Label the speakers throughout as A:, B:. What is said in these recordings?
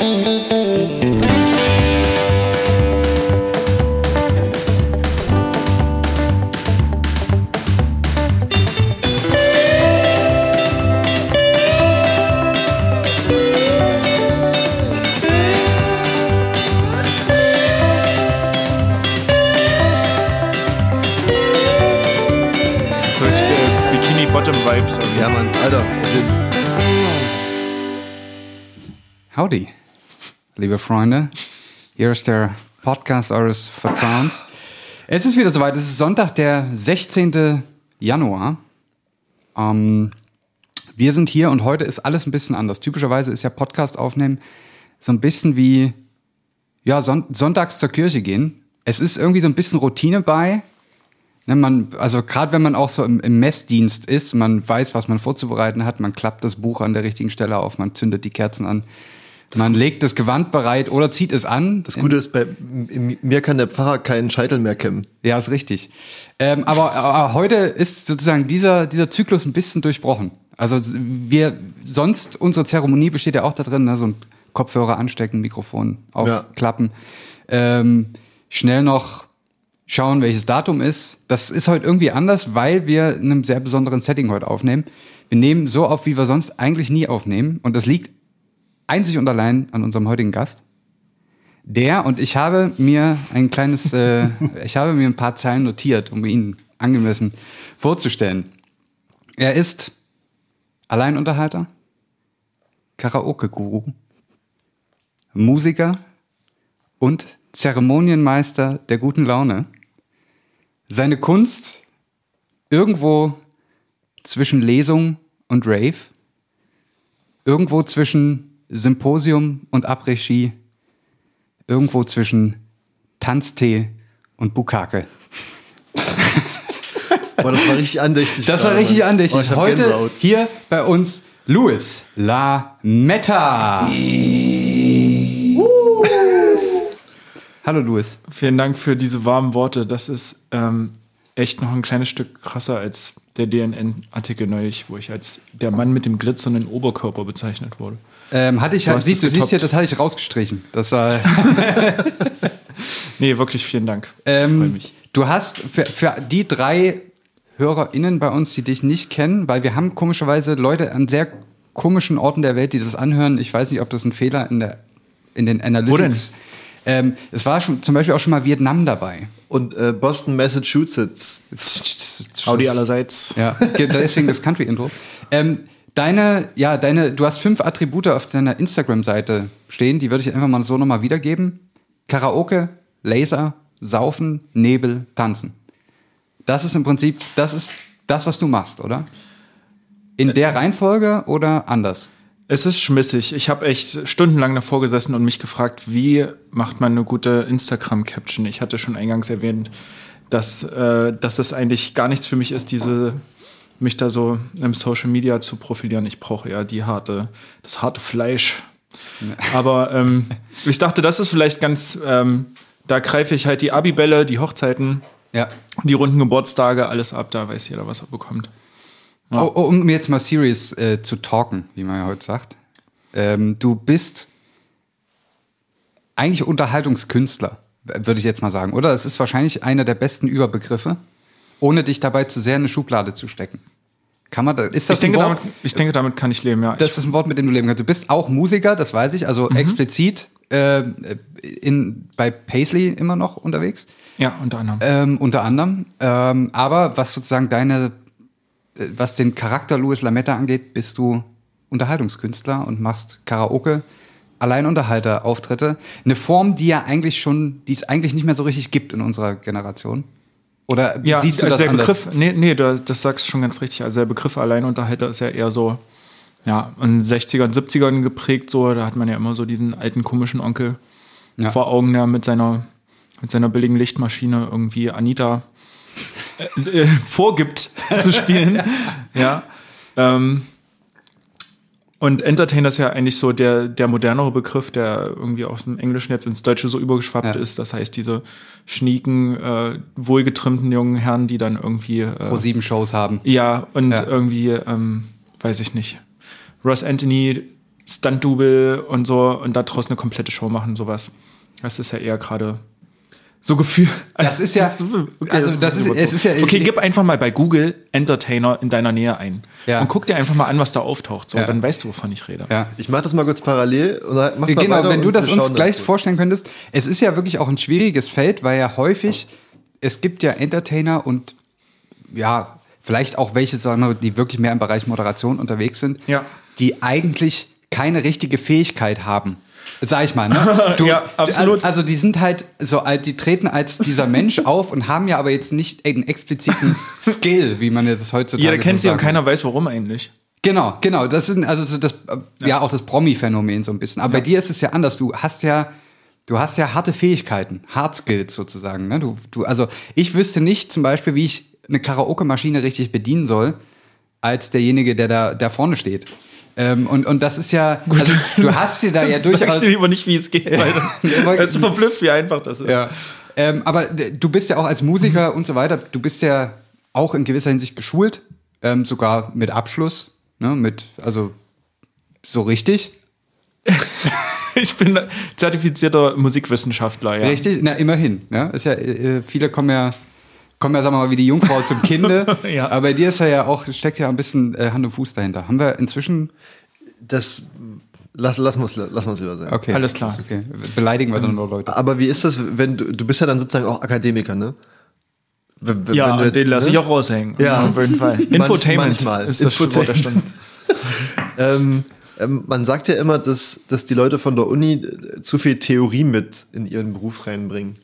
A: So
B: liebe Freunde. Hier ist der Podcast eures Vertrauens. Es ist wieder soweit. Es ist Sonntag, der 16. Januar. Ähm, wir sind hier und heute ist alles ein bisschen anders. Typischerweise ist ja Podcast aufnehmen so ein bisschen wie ja, son sonntags zur Kirche gehen. Es ist irgendwie so ein bisschen Routine bei. Ne, man, also gerade wenn man auch so im, im Messdienst ist, man weiß, was man vorzubereiten hat, man klappt das Buch an der richtigen Stelle auf, man zündet die Kerzen an, man legt das Gewand bereit oder zieht es an.
C: Das Gute ist, bei mir kann der Pfarrer keinen Scheitel mehr kämmen.
B: Ja, ist richtig. Ähm, aber, aber heute ist sozusagen dieser, dieser Zyklus ein bisschen durchbrochen. Also wir, sonst, unsere Zeremonie besteht ja auch da drin, ne, so ein Kopfhörer anstecken, Mikrofon aufklappen. Ähm, schnell noch schauen, welches Datum ist. Das ist heute irgendwie anders, weil wir in einem sehr besonderen Setting heute aufnehmen. Wir nehmen so auf, wie wir sonst eigentlich nie aufnehmen. Und das liegt einzig und allein an unserem heutigen Gast. Der, und ich habe mir ein kleines, äh, ich habe mir ein paar Zeilen notiert, um ihn angemessen vorzustellen. Er ist Alleinunterhalter, Karaoke-Guru, Musiker und Zeremonienmeister der guten Laune. Seine Kunst irgendwo zwischen Lesung und Rave, irgendwo zwischen Symposium und Après-Ski, irgendwo zwischen Tanztee und Bukake.
C: Aber das war richtig andächtig.
B: Das war richtig andächtig.
C: hab
B: Heute
C: Gänsehaut.
B: hier bei uns Louis La Meta. Hallo Louis.
A: Vielen Dank für diese warmen Worte. Das ist ähm, echt noch ein kleines Stück krasser als der DNN-Artikel neulich, wo ich als der Mann mit dem glitzernden Oberkörper bezeichnet wurde.
B: Ähm, hatte ich,
A: Du hast
B: siehst, du siehst hier, das hatte ich rausgestrichen. Das war,
A: Nee, wirklich vielen Dank. ich freue
B: ähm,
A: mich.
B: du hast für, für die drei HörerInnen bei uns, die dich nicht kennen, weil wir haben komischerweise Leute an sehr komischen Orten der Welt, die das anhören. Ich weiß nicht, ob das ein Fehler in, der, in den Analytics ähm, Es war schon, zum Beispiel auch schon mal Vietnam dabei.
C: Und äh, Boston, Massachusetts.
A: Audi allerseits.
B: Ja, ge- deswegen das Country-Intro. Ähm, deine, ja, deine, du hast fünf Attribute auf deiner Instagram-Seite stehen, die würde ich einfach mal so nochmal wiedergeben. Karaoke, Laser, Saufen, Nebel, Tanzen. Das ist im Prinzip, das ist das, was du machst, oder? In der Reihenfolge oder anders?
A: Es ist schmissig. Ich habe echt stundenlang davor gesessen und mich gefragt, wie macht man eine gute Instagram-Caption? Ich hatte schon eingangs erwähnt, dass, äh, dass es eigentlich gar nichts für mich ist, diese mich da so im Social Media zu profilieren. Ich brauche eher die harte, das harte Fleisch. Aber ähm, ich dachte, das ist vielleicht ganz, ähm, da greife ich halt die Abibälle, die Hochzeiten,
B: Ja.
A: die runden Geburtstage, alles ab, da weiß jeder, was er bekommt.
B: Oh, oh, um jetzt mal serious äh, zu talken, wie man ja heute sagt. Ähm, du bist eigentlich Unterhaltungskünstler, würde ich jetzt mal sagen, oder? Es ist wahrscheinlich einer der besten Überbegriffe, ohne dich dabei zu sehr in eine Schublade zu stecken. Kann man da, ist das
A: Ich denke,
B: ein Wort?
A: damit, ich denke, damit kann ich leben, ja.
B: Das ist ein Wort, mit dem du leben kannst. Du bist auch Musiker, das weiß ich, also explizit äh, in, bei Paisley immer noch unterwegs.
A: ja, unter anderem.
B: Ähm, unter anderem. Ähm, aber was sozusagen deine, äh, was den Charakter Louis Lametta angeht, bist du Unterhaltungskünstler und machst Karaoke, Alleinunterhalter-Auftritte. Eine Form, die ja eigentlich schon, die es eigentlich nicht mehr so richtig gibt in unserer Generation. Oder
A: Ja,
B: siehst du
A: also
B: das
A: der
B: anders?
A: Begriff, nee, nee, da- das sagst du schon ganz richtig. Also der Begriff Alleinunterhalter ist ja eher so, ja, in den 60ern, 70ern geprägt, so, da hat man ja immer so diesen alten komischen Onkel
B: Ja.
A: vor Augen, der mit seiner, mit seiner billigen Lichtmaschine irgendwie Anita äh, äh, vorgibt zu spielen. ja. Ähm, und Entertainer ist ja eigentlich so der, der modernere Begriff, der irgendwie aus dem Englischen jetzt ins Deutsche so übergeschwappt
B: Ja.
A: ist. Das heißt, diese schnieken, äh, wohlgetrimmten jungen Herren, die dann irgendwie. Äh,
B: Pro sieben Shows haben.
A: ja, und
B: Ja.
A: irgendwie, ähm, weiß ich nicht. Ross Anthony Stunt-Double und so und da draußen eine komplette Show machen, sowas. Das ist ja eher gerade so Gefühl.
B: Das ist ja-
A: okay,
B: also das ist- es ist ja-
A: Okay, gib einfach mal bei Google Entertainer in deiner Nähe ein.
B: Ja.
A: Und guck dir einfach mal an, was da auftaucht. So,
B: Ja.
A: dann weißt du, wovon ich rede.
B: Ja.
C: Ich mache das mal kurz parallel. Dann mach mal
B: Genau, wenn du das uns gleich
C: dann.
B: vorstellen könntest. Es ist ja wirklich auch ein schwieriges Feld, weil ja häufig, es gibt ja Entertainer und ja, vielleicht auch welche, sagen wir, die wirklich mehr im Bereich Moderation unterwegs sind,
A: Ja.
B: die eigentlich keine richtige Fähigkeit haben. Sag ich mal, ne?
A: Ja, absolut.
B: Also die sind halt so alt, die treten als dieser Mensch auf und haben ja aber jetzt nicht einen expliziten Skill, wie man jetzt heutzutage
A: Jeder kennt
B: so
A: sie und keiner weiß, warum eigentlich.
B: Genau, genau. Das ist also so das, äh, ja. auch das Promi-Phänomen so ein bisschen. Aber bei dir ist es ja anders. Du hast ja, du hast ja harte Fähigkeiten, Hard Skills sozusagen. Ne? Du, du, also ich wüsste nicht zum Beispiel, wie ich eine Karaoke-Maschine richtig bedienen soll, als derjenige, der da, da vorne steht. Ähm, und, und das ist ja, also du hast dir da ja
A: Sag ich
B: durchaus.
A: dir lieber nicht, wie es geht, weil
B: Ja,
A: bist du verblüfft, wie einfach das ist.
B: Ja. Ähm, aber du bist ja auch als Musiker und so weiter, du bist ja auch in gewisser Hinsicht geschult, ähm, sogar mit Abschluss, ne, mit, also so richtig.
A: Ich bin zertifizierter Musikwissenschaftler, ja.
B: Richtig, na immerhin. Ja? Ist ja, äh, viele kommen ja, kommen ja, sagen wir mal, wie die Jungfrau zum Kinde.
A: Ja.
B: Aber bei dir ist ja, ja auch, steckt ja ein bisschen äh, Hand und Fuß dahinter. Haben wir inzwischen.
C: Das lass, lass uns lass uns lieber sein.
B: Okay.
A: Alles klar.
B: Okay. Beleidigen wir dann nur Leute.
C: Aber wie ist das, wenn du, du bist ja dann sozusagen auch Akademiker, ne? Wenn- wenn-
A: Ja,
C: wenn du-
A: und den lasse
C: ne?
A: ich auch raushängen.
C: Ja.
A: auf jeden Fall. Infotainment
C: manchmal.
A: ist das Wort der.
C: Ähm, ähm, man sagt ja immer, dass, dass die Leute von der Uni zu viel Theorie mit in ihren Beruf reinbringen.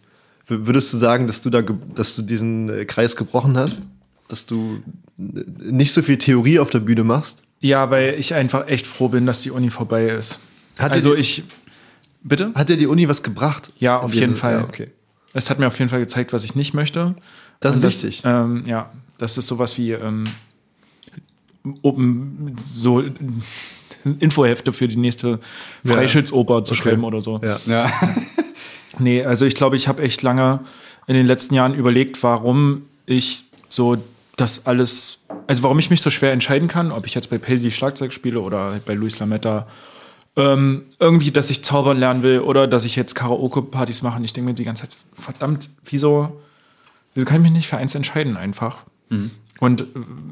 C: Würdest du sagen, dass du da, dass du diesen äh, Kreis gebrochen hast? Dass du äh, nicht so viel Theorie auf der Bühne machst?
A: Ja, weil ich einfach echt froh bin, dass die Uni vorbei ist.
C: Hat
A: also
C: dir-
A: ich. Bitte?
C: Hat dir die Uni was gebracht?
A: Ja, auf jeden Fall.
C: Ja, okay.
A: Es hat mir auf jeden Fall gezeigt, was ich nicht möchte.
C: Das ist
A: Und
C: wichtig.
A: Ähm, ja, das ist sowas wie ähm, oben so äh, Infohefte für die nächste Freischützoper zu schreiben oder so.
C: Ja.
B: Ja.
A: Nee, also ich glaube, ich habe echt lange in den letzten Jahren überlegt, warum ich so das alles, also warum ich mich so schwer entscheiden kann, ob ich jetzt bei Paisley Schlagzeug spiele oder halt bei Luis Lametta. Ähm, irgendwie, dass ich zaubern lernen will oder dass ich jetzt Karaoke-Partys mache. Und ich denke mir die ganze Zeit, verdammt, wieso, wieso kann ich mich nicht für eins entscheiden einfach? Und äh,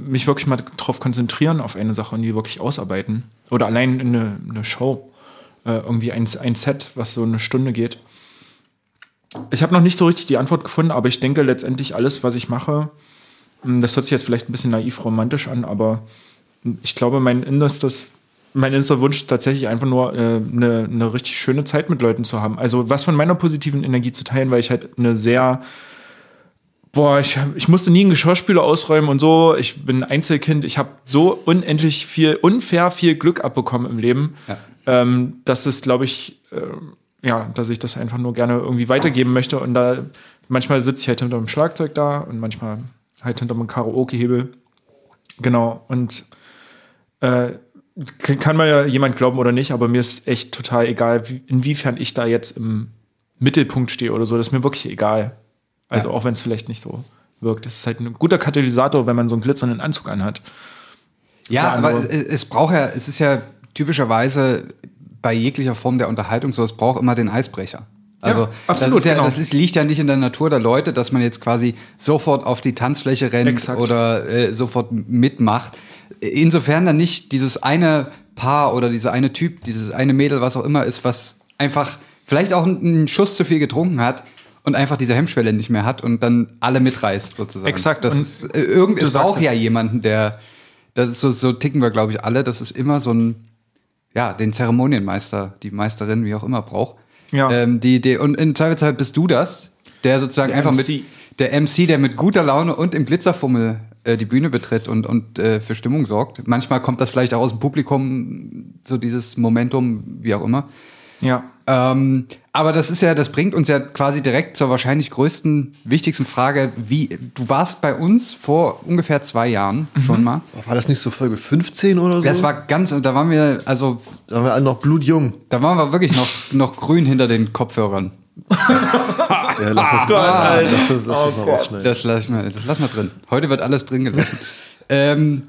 A: mich wirklich mal darauf konzentrieren auf eine Sache und die wirklich ausarbeiten. Oder allein in eine, eine Show. Äh, irgendwie ein, ein Set, was so eine Stunde geht. Ich habe noch nicht so richtig die Antwort gefunden, aber ich denke letztendlich alles, was ich mache, mh, das hört sich jetzt vielleicht ein bisschen naiv romantisch an, aber ich glaube, mein innerstes, mein innerster Wunsch ist tatsächlich einfach nur äh, eine, eine richtig schöne Zeit mit Leuten zu haben. Also was von meiner positiven Energie zu teilen, weil ich halt eine sehr Boah, ich, ich musste nie einen Geschirrspüler ausräumen und so. Ich bin Einzelkind. Ich habe so unendlich viel, unfair viel Glück abbekommen im Leben.
B: Ja.
A: Ähm, dass es, glaube ich, ähm, ja, dass ich das einfach nur gerne irgendwie weitergeben möchte. Und da manchmal sitze ich halt hinter dem Schlagzeug da und manchmal halt hinter dem Karaoke-Hebel. Genau. Und äh, kann man ja jemand glauben oder nicht, aber mir ist echt total egal, wie, inwiefern ich da jetzt im Mittelpunkt stehe oder so. Das ist mir wirklich egal. Also
B: Ja.
A: auch wenn es vielleicht nicht so wirkt. Das ist halt ein guter Katalysator, wenn man so einen glitzernden Anzug anhat.
B: Ja, aber es braucht ja, es ist ja typischerweise bei jeglicher Form der Unterhaltung so, es braucht immer den Eisbrecher. Also
A: Ja,
B: das,
A: absolut,
B: ist ja,
A: genau.
B: das liegt ja nicht in der Natur der Leute, dass man jetzt quasi sofort auf die Tanzfläche rennt
A: Exakt.
B: oder äh, sofort mitmacht. Insofern dann nicht dieses eine Paar oder dieser eine Typ, dieses eine Mädel, was auch immer ist, was einfach vielleicht auch einen Schuss zu viel getrunken hat und einfach diese Hemmschwelle nicht mehr hat und dann alle mitreißt sozusagen.
A: Exakt.
B: Das
A: Und
B: ist, äh, irgend, es braucht ja jemanden, der das ist so, so ticken wir, glaube ich, alle. Das ist immer so ein, ja, den Zeremonienmeister, die Meisterin, wie auch immer, braucht.
A: Ja.
B: Ähm, die, die, und in Zweifelsfall bist du das, der sozusagen
A: Der
B: einfach
A: MC.
B: mit, der MC, der mit guter Laune und im Glitzerfummel äh, die Bühne betritt und, und äh, für Stimmung sorgt. Manchmal kommt das vielleicht auch aus dem Publikum, so dieses Momentum, wie auch immer.
A: Ja.
B: Ähm, aber das ist ja, das bringt uns ja quasi direkt zur wahrscheinlich größten, wichtigsten Frage, wie, du warst bei uns vor ungefähr zwei Jahren schon mal.
C: War das nicht so Folge 15 oder so?
B: Das war ganz, da waren wir, also,
C: da waren wir alle noch blutjung.
B: da waren wir wirklich noch, noch grün hinter den Kopfhörern.
C: Ja, lass das
A: Gott,
C: mal,
A: Alter.
C: lass das, lass
A: Oh
C: das mal
A: Gott.
B: Das lass ich mal, das lass mal drin. Heute wird alles drin gelassen. ähm,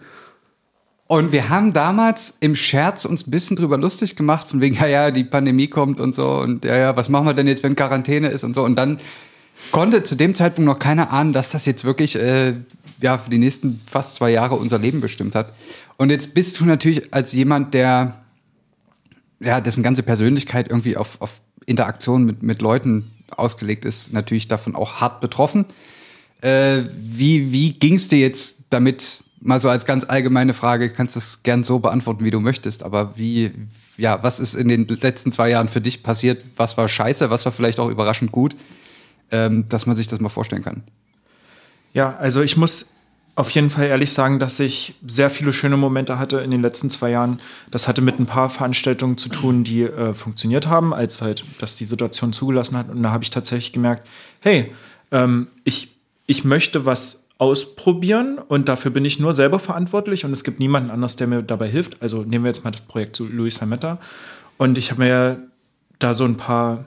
B: Und wir haben damals im Scherz uns ein bisschen drüber lustig gemacht, von wegen, ja, ja, die Pandemie kommt und so und ja, ja, was machen wir denn jetzt, wenn Quarantäne ist und so. Und dann konnte zu dem Zeitpunkt noch keiner ahnen, dass das jetzt wirklich äh, ja, für die nächsten fast zwei Jahre unser Leben bestimmt hat. Und jetzt bist du natürlich als jemand, der ja, dessen ganze Persönlichkeit irgendwie auf, auf Interaktion mit, mit Leuten ausgelegt ist, natürlich davon auch hart betroffen. Äh, wie wie ging es dir jetzt damit? Mal so als ganz allgemeine Frage, kannst du das gern so beantworten, wie du möchtest, aber wie, ja, was ist in den letzten zwei Jahren für dich passiert? Was war scheiße, was war vielleicht auch überraschend gut, ähm, dass man sich das mal vorstellen kann?
A: Ja, also ich muss auf jeden Fall ehrlich sagen, dass ich sehr viele schöne Momente hatte in den letzten zwei Jahren. Das hatte mit ein paar Veranstaltungen zu tun, die äh, funktioniert haben, als halt das die Situation zugelassen hat. Und da habe ich tatsächlich gemerkt, hey, ähm, ich, ich möchte was ausprobieren und dafür bin ich nur selber verantwortlich und es gibt niemanden anders, der mir dabei hilft. Also nehmen wir jetzt mal das Projekt zu Luis Hametta. Und ich habe mir da so ein paar,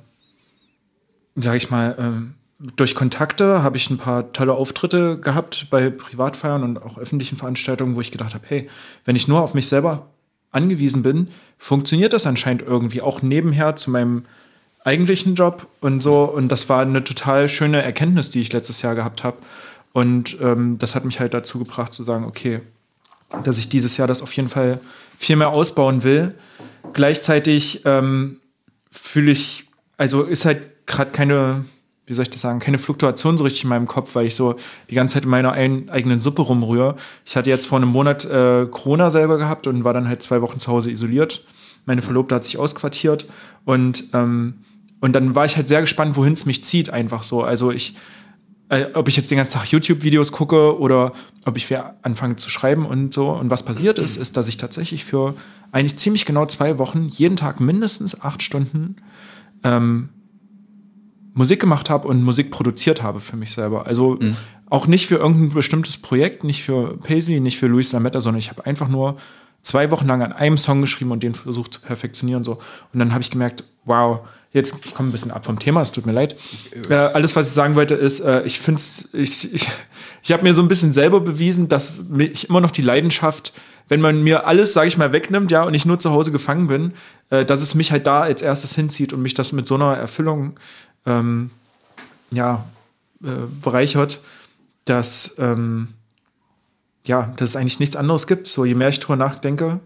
A: sag ich mal, ähm, durch Kontakte habe ich ein paar tolle Auftritte gehabt bei Privatfeiern und auch öffentlichen Veranstaltungen, wo ich gedacht habe, hey, wenn ich nur auf mich selber angewiesen bin, funktioniert das anscheinend irgendwie auch nebenher zu meinem eigentlichen Job und so. Und das war eine total schöne Erkenntnis, die ich letztes Jahr gehabt habe. Und ähm, das hat mich halt dazu gebracht zu sagen, okay, dass ich dieses Jahr das auf jeden Fall viel mehr ausbauen will. Gleichzeitig ähm, fühle ich, also ist halt gerade keine wie soll ich das sagen, keine Fluktuation so richtig in meinem Kopf, weil ich so die ganze Zeit in meiner ein, eigenen Suppe rumrühre. Ich hatte jetzt vor einem Monat äh, Corona selber gehabt und war dann halt zwei Wochen zu Hause isoliert. Meine Verlobte hat sich ausquartiert und, ähm, und dann war ich halt sehr gespannt, wohin es mich zieht, einfach so. Also ich, äh, ob ich jetzt den ganzen Tag YouTube-Videos gucke oder ob ich anfange zu schreiben und so. Und was passiert ist, ist, dass ich tatsächlich für eigentlich ziemlich genau zwei Wochen jeden Tag mindestens acht Stunden ähm, Musik gemacht habe und Musik produziert habe für mich selber. Also mhm. auch nicht für irgendein bestimmtes Projekt, nicht für Paisley, nicht für Luis Lametta, sondern ich habe einfach nur zwei Wochen lang an einem Song geschrieben und den versucht zu perfektionieren so. Und dann habe ich gemerkt, wow, jetzt ich komme ein bisschen ab vom Thema, es tut mir leid. Äh, alles, was ich sagen wollte, ist, äh, ich finde ich, ich, ich habe mir so ein bisschen selber bewiesen, dass ich immer noch die Leidenschaft, wenn man mir alles, sage ich mal, wegnimmt, ja, und ich nur zu Hause gefangen bin, äh, dass es mich halt da als erstes hinzieht und mich das mit so einer Erfüllung ähm, ja, äh, bereichert, dass, ähm, ja, dass es eigentlich nichts anderes gibt. So, je mehr ich drüber nachdenke,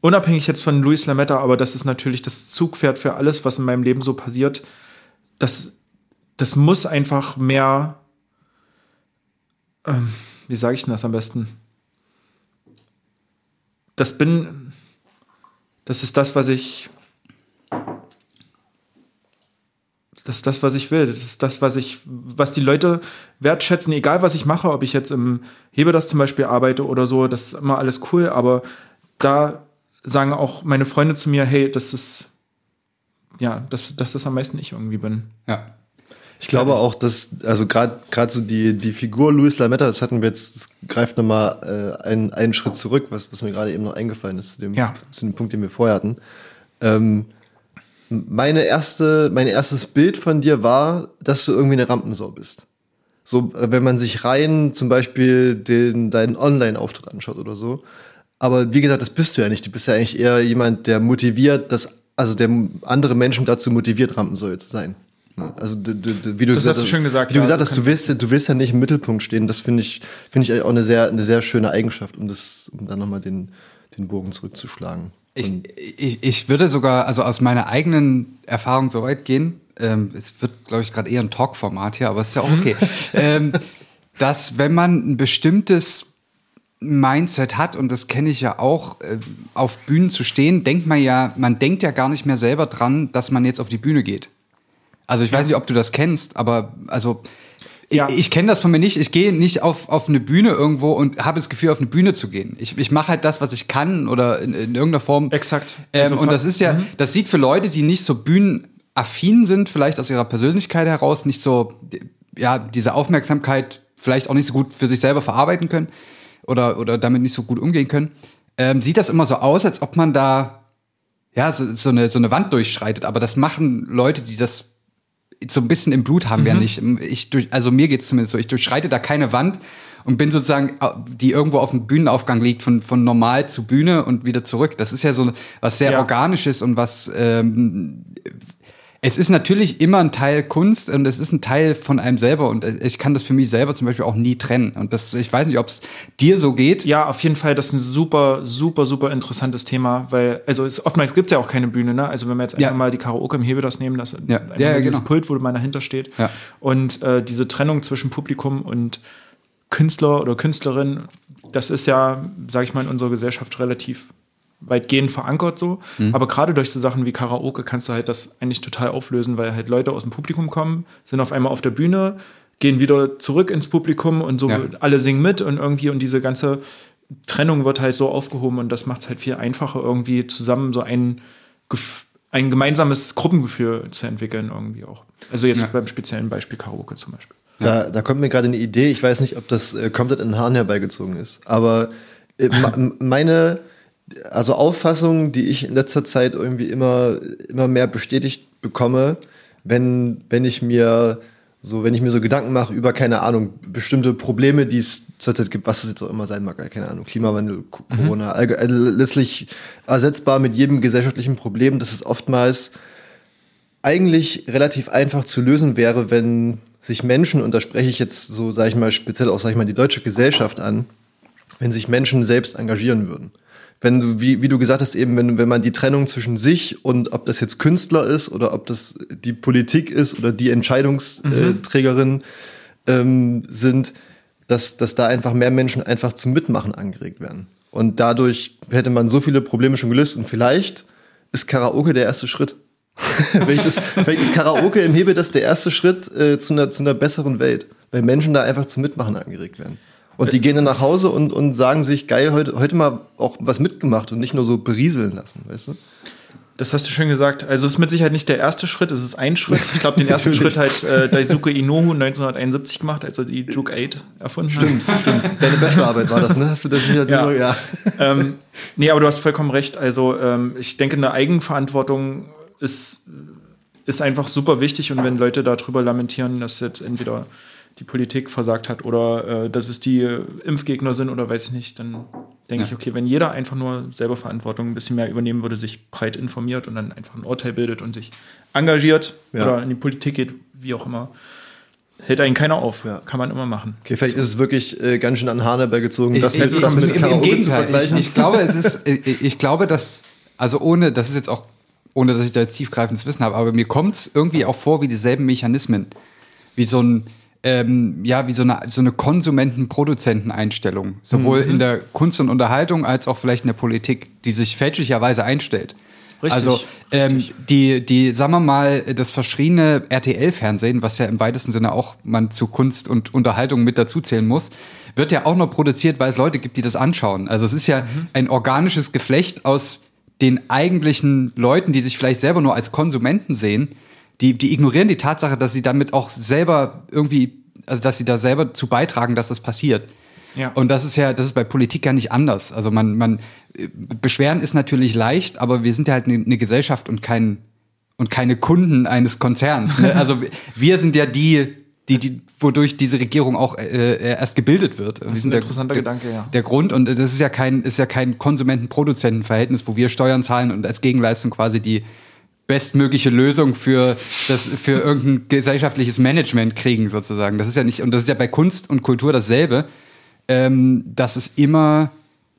A: unabhängig jetzt von Luis Lametta, aber das ist natürlich das Zugpferd für alles, was in meinem Leben so passiert. Das, das muss einfach mehr, ähm, wie sage ich denn das am besten? Das bin, das ist das, was ich Das ist das, was ich will. Das ist das, was ich, was die Leute wertschätzen, egal was ich mache, ob ich jetzt im Hebe das zum Beispiel arbeite oder so, das ist immer alles cool, aber da sagen auch meine Freunde zu mir, hey, das ist, ja, dass, dass das am meisten ich irgendwie bin.
C: Ja. Ich glaube auch, dass, also gerade gerade so die, die Figur Luis Lametta, das hatten wir jetzt, das greift nochmal äh, einen, einen Schritt zurück, was, was mir gerade eben noch eingefallen ist, zu dem, ja. zu dem Punkt, den wir vorher hatten. Ähm, meine erste, mein erstes Bild von dir war, dass du irgendwie eine Rampensau bist. So, äh, wenn man sich rein zum Beispiel den, deinen Online-Auftritt anschaut oder so. Aber wie gesagt, das bist du ja nicht. Du bist ja eigentlich eher jemand, der motiviert, dass, also der andere Menschen dazu motiviert, Rampensäule zu sein. Also, du, du, wie du
A: das
C: gesagt
A: hast du schön gesagt.
C: Wie du gesagt hast, du willst, du willst ja nicht im Mittelpunkt stehen. Das finde ich, finde ich auch eine sehr, eine sehr schöne Eigenschaft, um das, um dann nochmal den, den Bogen zurückzuschlagen.
B: Ich, ich, ich würde sogar, also aus meiner eigenen Erfahrung so weit gehen, ähm, es wird, glaube ich, gerade eher ein Talk-Format hier, aber es ist ja auch okay, ähm, dass wenn man ein bestimmtes Mindset hat, und das kenne ich ja auch, äh, auf Bühnen zu stehen, denkt man ja, man denkt ja gar nicht mehr selber dran, dass man jetzt auf die Bühne geht. Also ich weiß nicht, ob du das kennst, aber also ja. Ich, ich kenne das von mir nicht. Ich gehe nicht auf, auf eine Bühne irgendwo und habe das Gefühl, auf eine Bühne zu gehen. Ich, ich mache halt das, was ich kann oder in, in irgendeiner Form.
A: Exakt.
B: Ähm, und das ist ja, mhm. das sieht für Leute, die nicht so bühnenaffin sind, vielleicht aus ihrer Persönlichkeit heraus, nicht so, ja, diese Aufmerksamkeit vielleicht auch nicht so gut für sich selber verarbeiten können oder, oder damit nicht so gut umgehen können, ähm, sieht das immer so aus, als ob man da ja, so, so, eine, so eine Wand durchschreitet. Aber das machen Leute, die das so ein bisschen im Blut haben wir nicht. Ich durch, also mir geht's zumindest so, ich durchschreite da keine Wand und bin sozusagen, die irgendwo auf dem Bühnenaufgang liegt, von, von normal zu Bühne und wieder zurück. Das ist ja so was sehr
A: Ja.
B: Organisches und was ähm, es ist natürlich immer ein Teil Kunst und es ist ein Teil von einem selber und ich kann das für mich selber zum Beispiel auch nie trennen. Und das, ich weiß nicht, ob es dir so geht.
A: Ja, auf jeden Fall, das ist ein super, super, super interessantes Thema, weil, also es, oftmals gibt es ja auch keine Bühne, ne? Also wenn wir jetzt einfach
B: Ja.
A: mal die Karaoke im Hebe das nehmen, das
B: Ja.
A: einfach
B: Ja, ja,
A: dieses
B: genau.
A: Pult, wo man dahinter steht.
B: Ja.
A: Und äh, diese Trennung zwischen Publikum und Künstler oder Künstlerin, das ist ja, sag ich mal, in unserer Gesellschaft relativ weitgehend verankert so.
B: Mhm.
A: Aber gerade durch so Sachen wie Karaoke kannst du halt das eigentlich total auflösen, weil halt Leute aus dem Publikum kommen, sind auf einmal auf der Bühne, gehen wieder zurück ins Publikum und so
B: Ja.
A: alle singen mit und irgendwie und diese ganze Trennung wird halt so aufgehoben und das macht es halt viel einfacher, irgendwie zusammen so ein, ein gemeinsames Gruppengefühl zu entwickeln, irgendwie auch. Also jetzt
B: Ja.
A: beim speziellen Beispiel Karaoke zum Beispiel.
C: Da, da kommt mir gerade eine Idee, ich weiß nicht, ob das äh, komplett in den Haaren herbeigezogen ist, aber äh, meine also Auffassung, die ich in letzter Zeit irgendwie immer, immer mehr bestätigt bekomme, wenn, wenn ich mir so, wenn ich mir so Gedanken mache über, keine Ahnung, bestimmte Probleme, die es zurzeit gibt, was es jetzt auch immer sein mag, keine Ahnung, Klimawandel, Ko- Corona, äh, letztlich ersetzbar mit jedem gesellschaftlichen Problem, das ist oftmals eigentlich relativ einfach zu lösen wäre, wenn sich Menschen, und da spreche ich jetzt so, sage ich mal, speziell auch, sage ich mal, die deutsche Gesellschaft an, wenn sich Menschen selbst engagieren würden. Wenn du, wie, wie du gesagt hast, eben, wenn, wenn man die Trennung zwischen sich und ob das jetzt Künstler ist oder ob das die Politik ist oder die Entscheidungsträgerin ähm, sind, dass, dass da einfach mehr Menschen einfach zum Mitmachen angeregt werden. Und dadurch hätte man so viele Probleme schon gelöst. Und vielleicht ist Karaoke der erste Schritt. vielleicht, ist, vielleicht ist Karaoke im Hebel das der erste Schritt äh, zu, einer, zu einer besseren Welt, weil Menschen da einfach zum Mitmachen angeregt werden. Und die gehen dann nach Hause und, und sagen sich, geil, heute, heute mal auch was mitgemacht und nicht nur so berieseln lassen, weißt du?
A: Das hast du schön gesagt. Also es ist mit Sicherheit nicht der erste Schritt, es ist ein Schritt. Ich glaube, den ersten Schritt hat äh, Daisuke Inoue 1971 gemacht, als er die Juke 8 erfunden
C: Stimmt,
A: hat.
C: stimmt. Deine Bachelorarbeit war das, ne? Hast du das nicht?
A: Ja.
C: ja.
A: ähm, nee, aber du hast vollkommen recht. Also ähm, ich denke, eine Eigenverantwortung ist, ist einfach super wichtig und wenn Leute darüber lamentieren, dass jetzt entweder die Politik versagt hat oder äh, dass es die äh, Impfgegner sind oder weiß ich nicht, dann denke
B: Ja.
A: ich, okay, wenn jeder einfach nur selber Verantwortung ein bisschen mehr übernehmen würde, sich breit informiert und dann einfach ein Urteil bildet und sich engagiert
C: Ja.
A: oder in die Politik geht, wie auch immer, hält einen keiner auf.
C: Ja.
A: Kann man immer machen.
C: Okay, vielleicht ist es wirklich äh, ganz schön an Hahn herbeigezogen,
B: Ich,
C: das
B: ich,
C: mit,
B: ich,
C: das mit
B: im, Im
C: zu
B: Gegenteil, ich,
C: vergleichen.
B: ich glaube, es ist, ich, ich glaube, dass, also ohne, das ist jetzt auch, ohne dass ich da jetzt tiefgreifendes Wissen habe, aber mir kommt es irgendwie auch vor wie dieselben Mechanismen. Wie so ein, ähm, ja, wie so eine, so eine Konsumenten-Produzenten-Einstellung. Sowohl
A: Mhm.
B: in der Kunst und Unterhaltung als auch vielleicht in der Politik, die sich fälschlicherweise einstellt.
A: Richtig,
B: Also ähm, die, die, sagen wir mal, das verschriene RTL-Fernsehen, was ja im weitesten Sinne auch man zu Kunst und Unterhaltung mit dazuzählen muss, wird ja auch nur produziert, weil es Leute gibt, die das anschauen. Also es ist ja ein organisches Geflecht aus den eigentlichen Leuten, die sich vielleicht selber nur als Konsumenten sehen, die, die ignorieren die Tatsache, dass sie damit auch selber irgendwie, also dass sie da selber zu beitragen, dass das passiert.
A: Ja.
B: Und das ist ja, das ist bei Politik ja nicht anders. Also man, man äh, beschweren ist natürlich leicht, aber wir sind ja halt eine, eine Gesellschaft und kein und keine Kunden eines Konzerns. Ne? Also wir sind ja die, die, die, wodurch diese Regierung auch äh, erst gebildet wird. Das
A: ist ein interessanter Gedanke, ja.
B: Der Grund und das ist ja kein, ist ja kein Konsumenten-Produzenten-Verhältnis, wo wir Steuern zahlen und als Gegenleistung quasi die bestmögliche Lösung für das für irgendein gesellschaftliches Management kriegen sozusagen. Das ist ja nicht und das ist ja bei Kunst und Kultur dasselbe. Ähm, dass es immer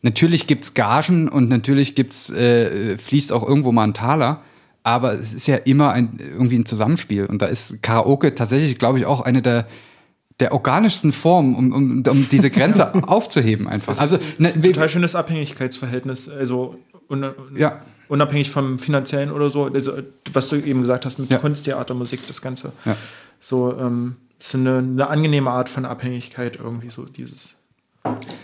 B: natürlich gibt's Gagen und natürlich gibt's äh, fließt auch irgendwo mal ein Taler, aber es ist ja immer ein irgendwie ein Zusammenspiel und da ist Karaoke tatsächlich, glaube ich, auch eine der der organischsten Formen, um, um, um diese Grenze aufzuheben einfach. Also ne, wir-
A: total schönes Abhängigkeitsverhältnis, also un
B: Ja.
A: Unabhängig vom finanziellen oder so, also, was du eben gesagt hast mit
B: Ja.
A: Kunst, Theater, Musik, das Ganze.
B: Ja.
A: So, ähm, das ist eine, eine angenehme Art von Abhängigkeit irgendwie so dieses.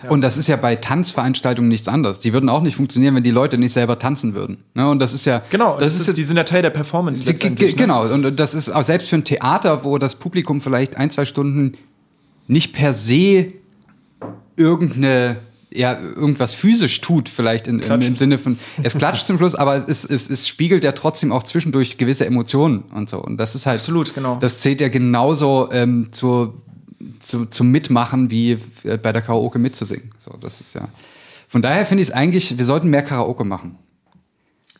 B: Und das ist ja bei Tanzveranstaltungen nichts anderes. Die würden auch nicht funktionieren, wenn die Leute nicht selber tanzen würden. Ne? Und das ist ja
A: Genau,
B: das, ist,
A: die sind ja Teil der Performance. Letztendlich, ne?
B: Genau, und das ist auch selbst für ein Theater, wo das Publikum vielleicht ein, zwei Stunden nicht per se irgendeine ja irgendwas physisch tut, vielleicht in, im, im Sinne von, es klatscht zum Schluss, aber es, ist, es, es spiegelt ja trotzdem auch zwischendurch gewisse Emotionen und so. Und das ist halt,
A: Absolut, genau.
B: das zählt ja genauso ähm, zur, zu, zum Mitmachen wie äh, bei der Karaoke mitzusingen. So, das ist ja. Von daher finde ich es eigentlich, wir sollten mehr Karaoke machen.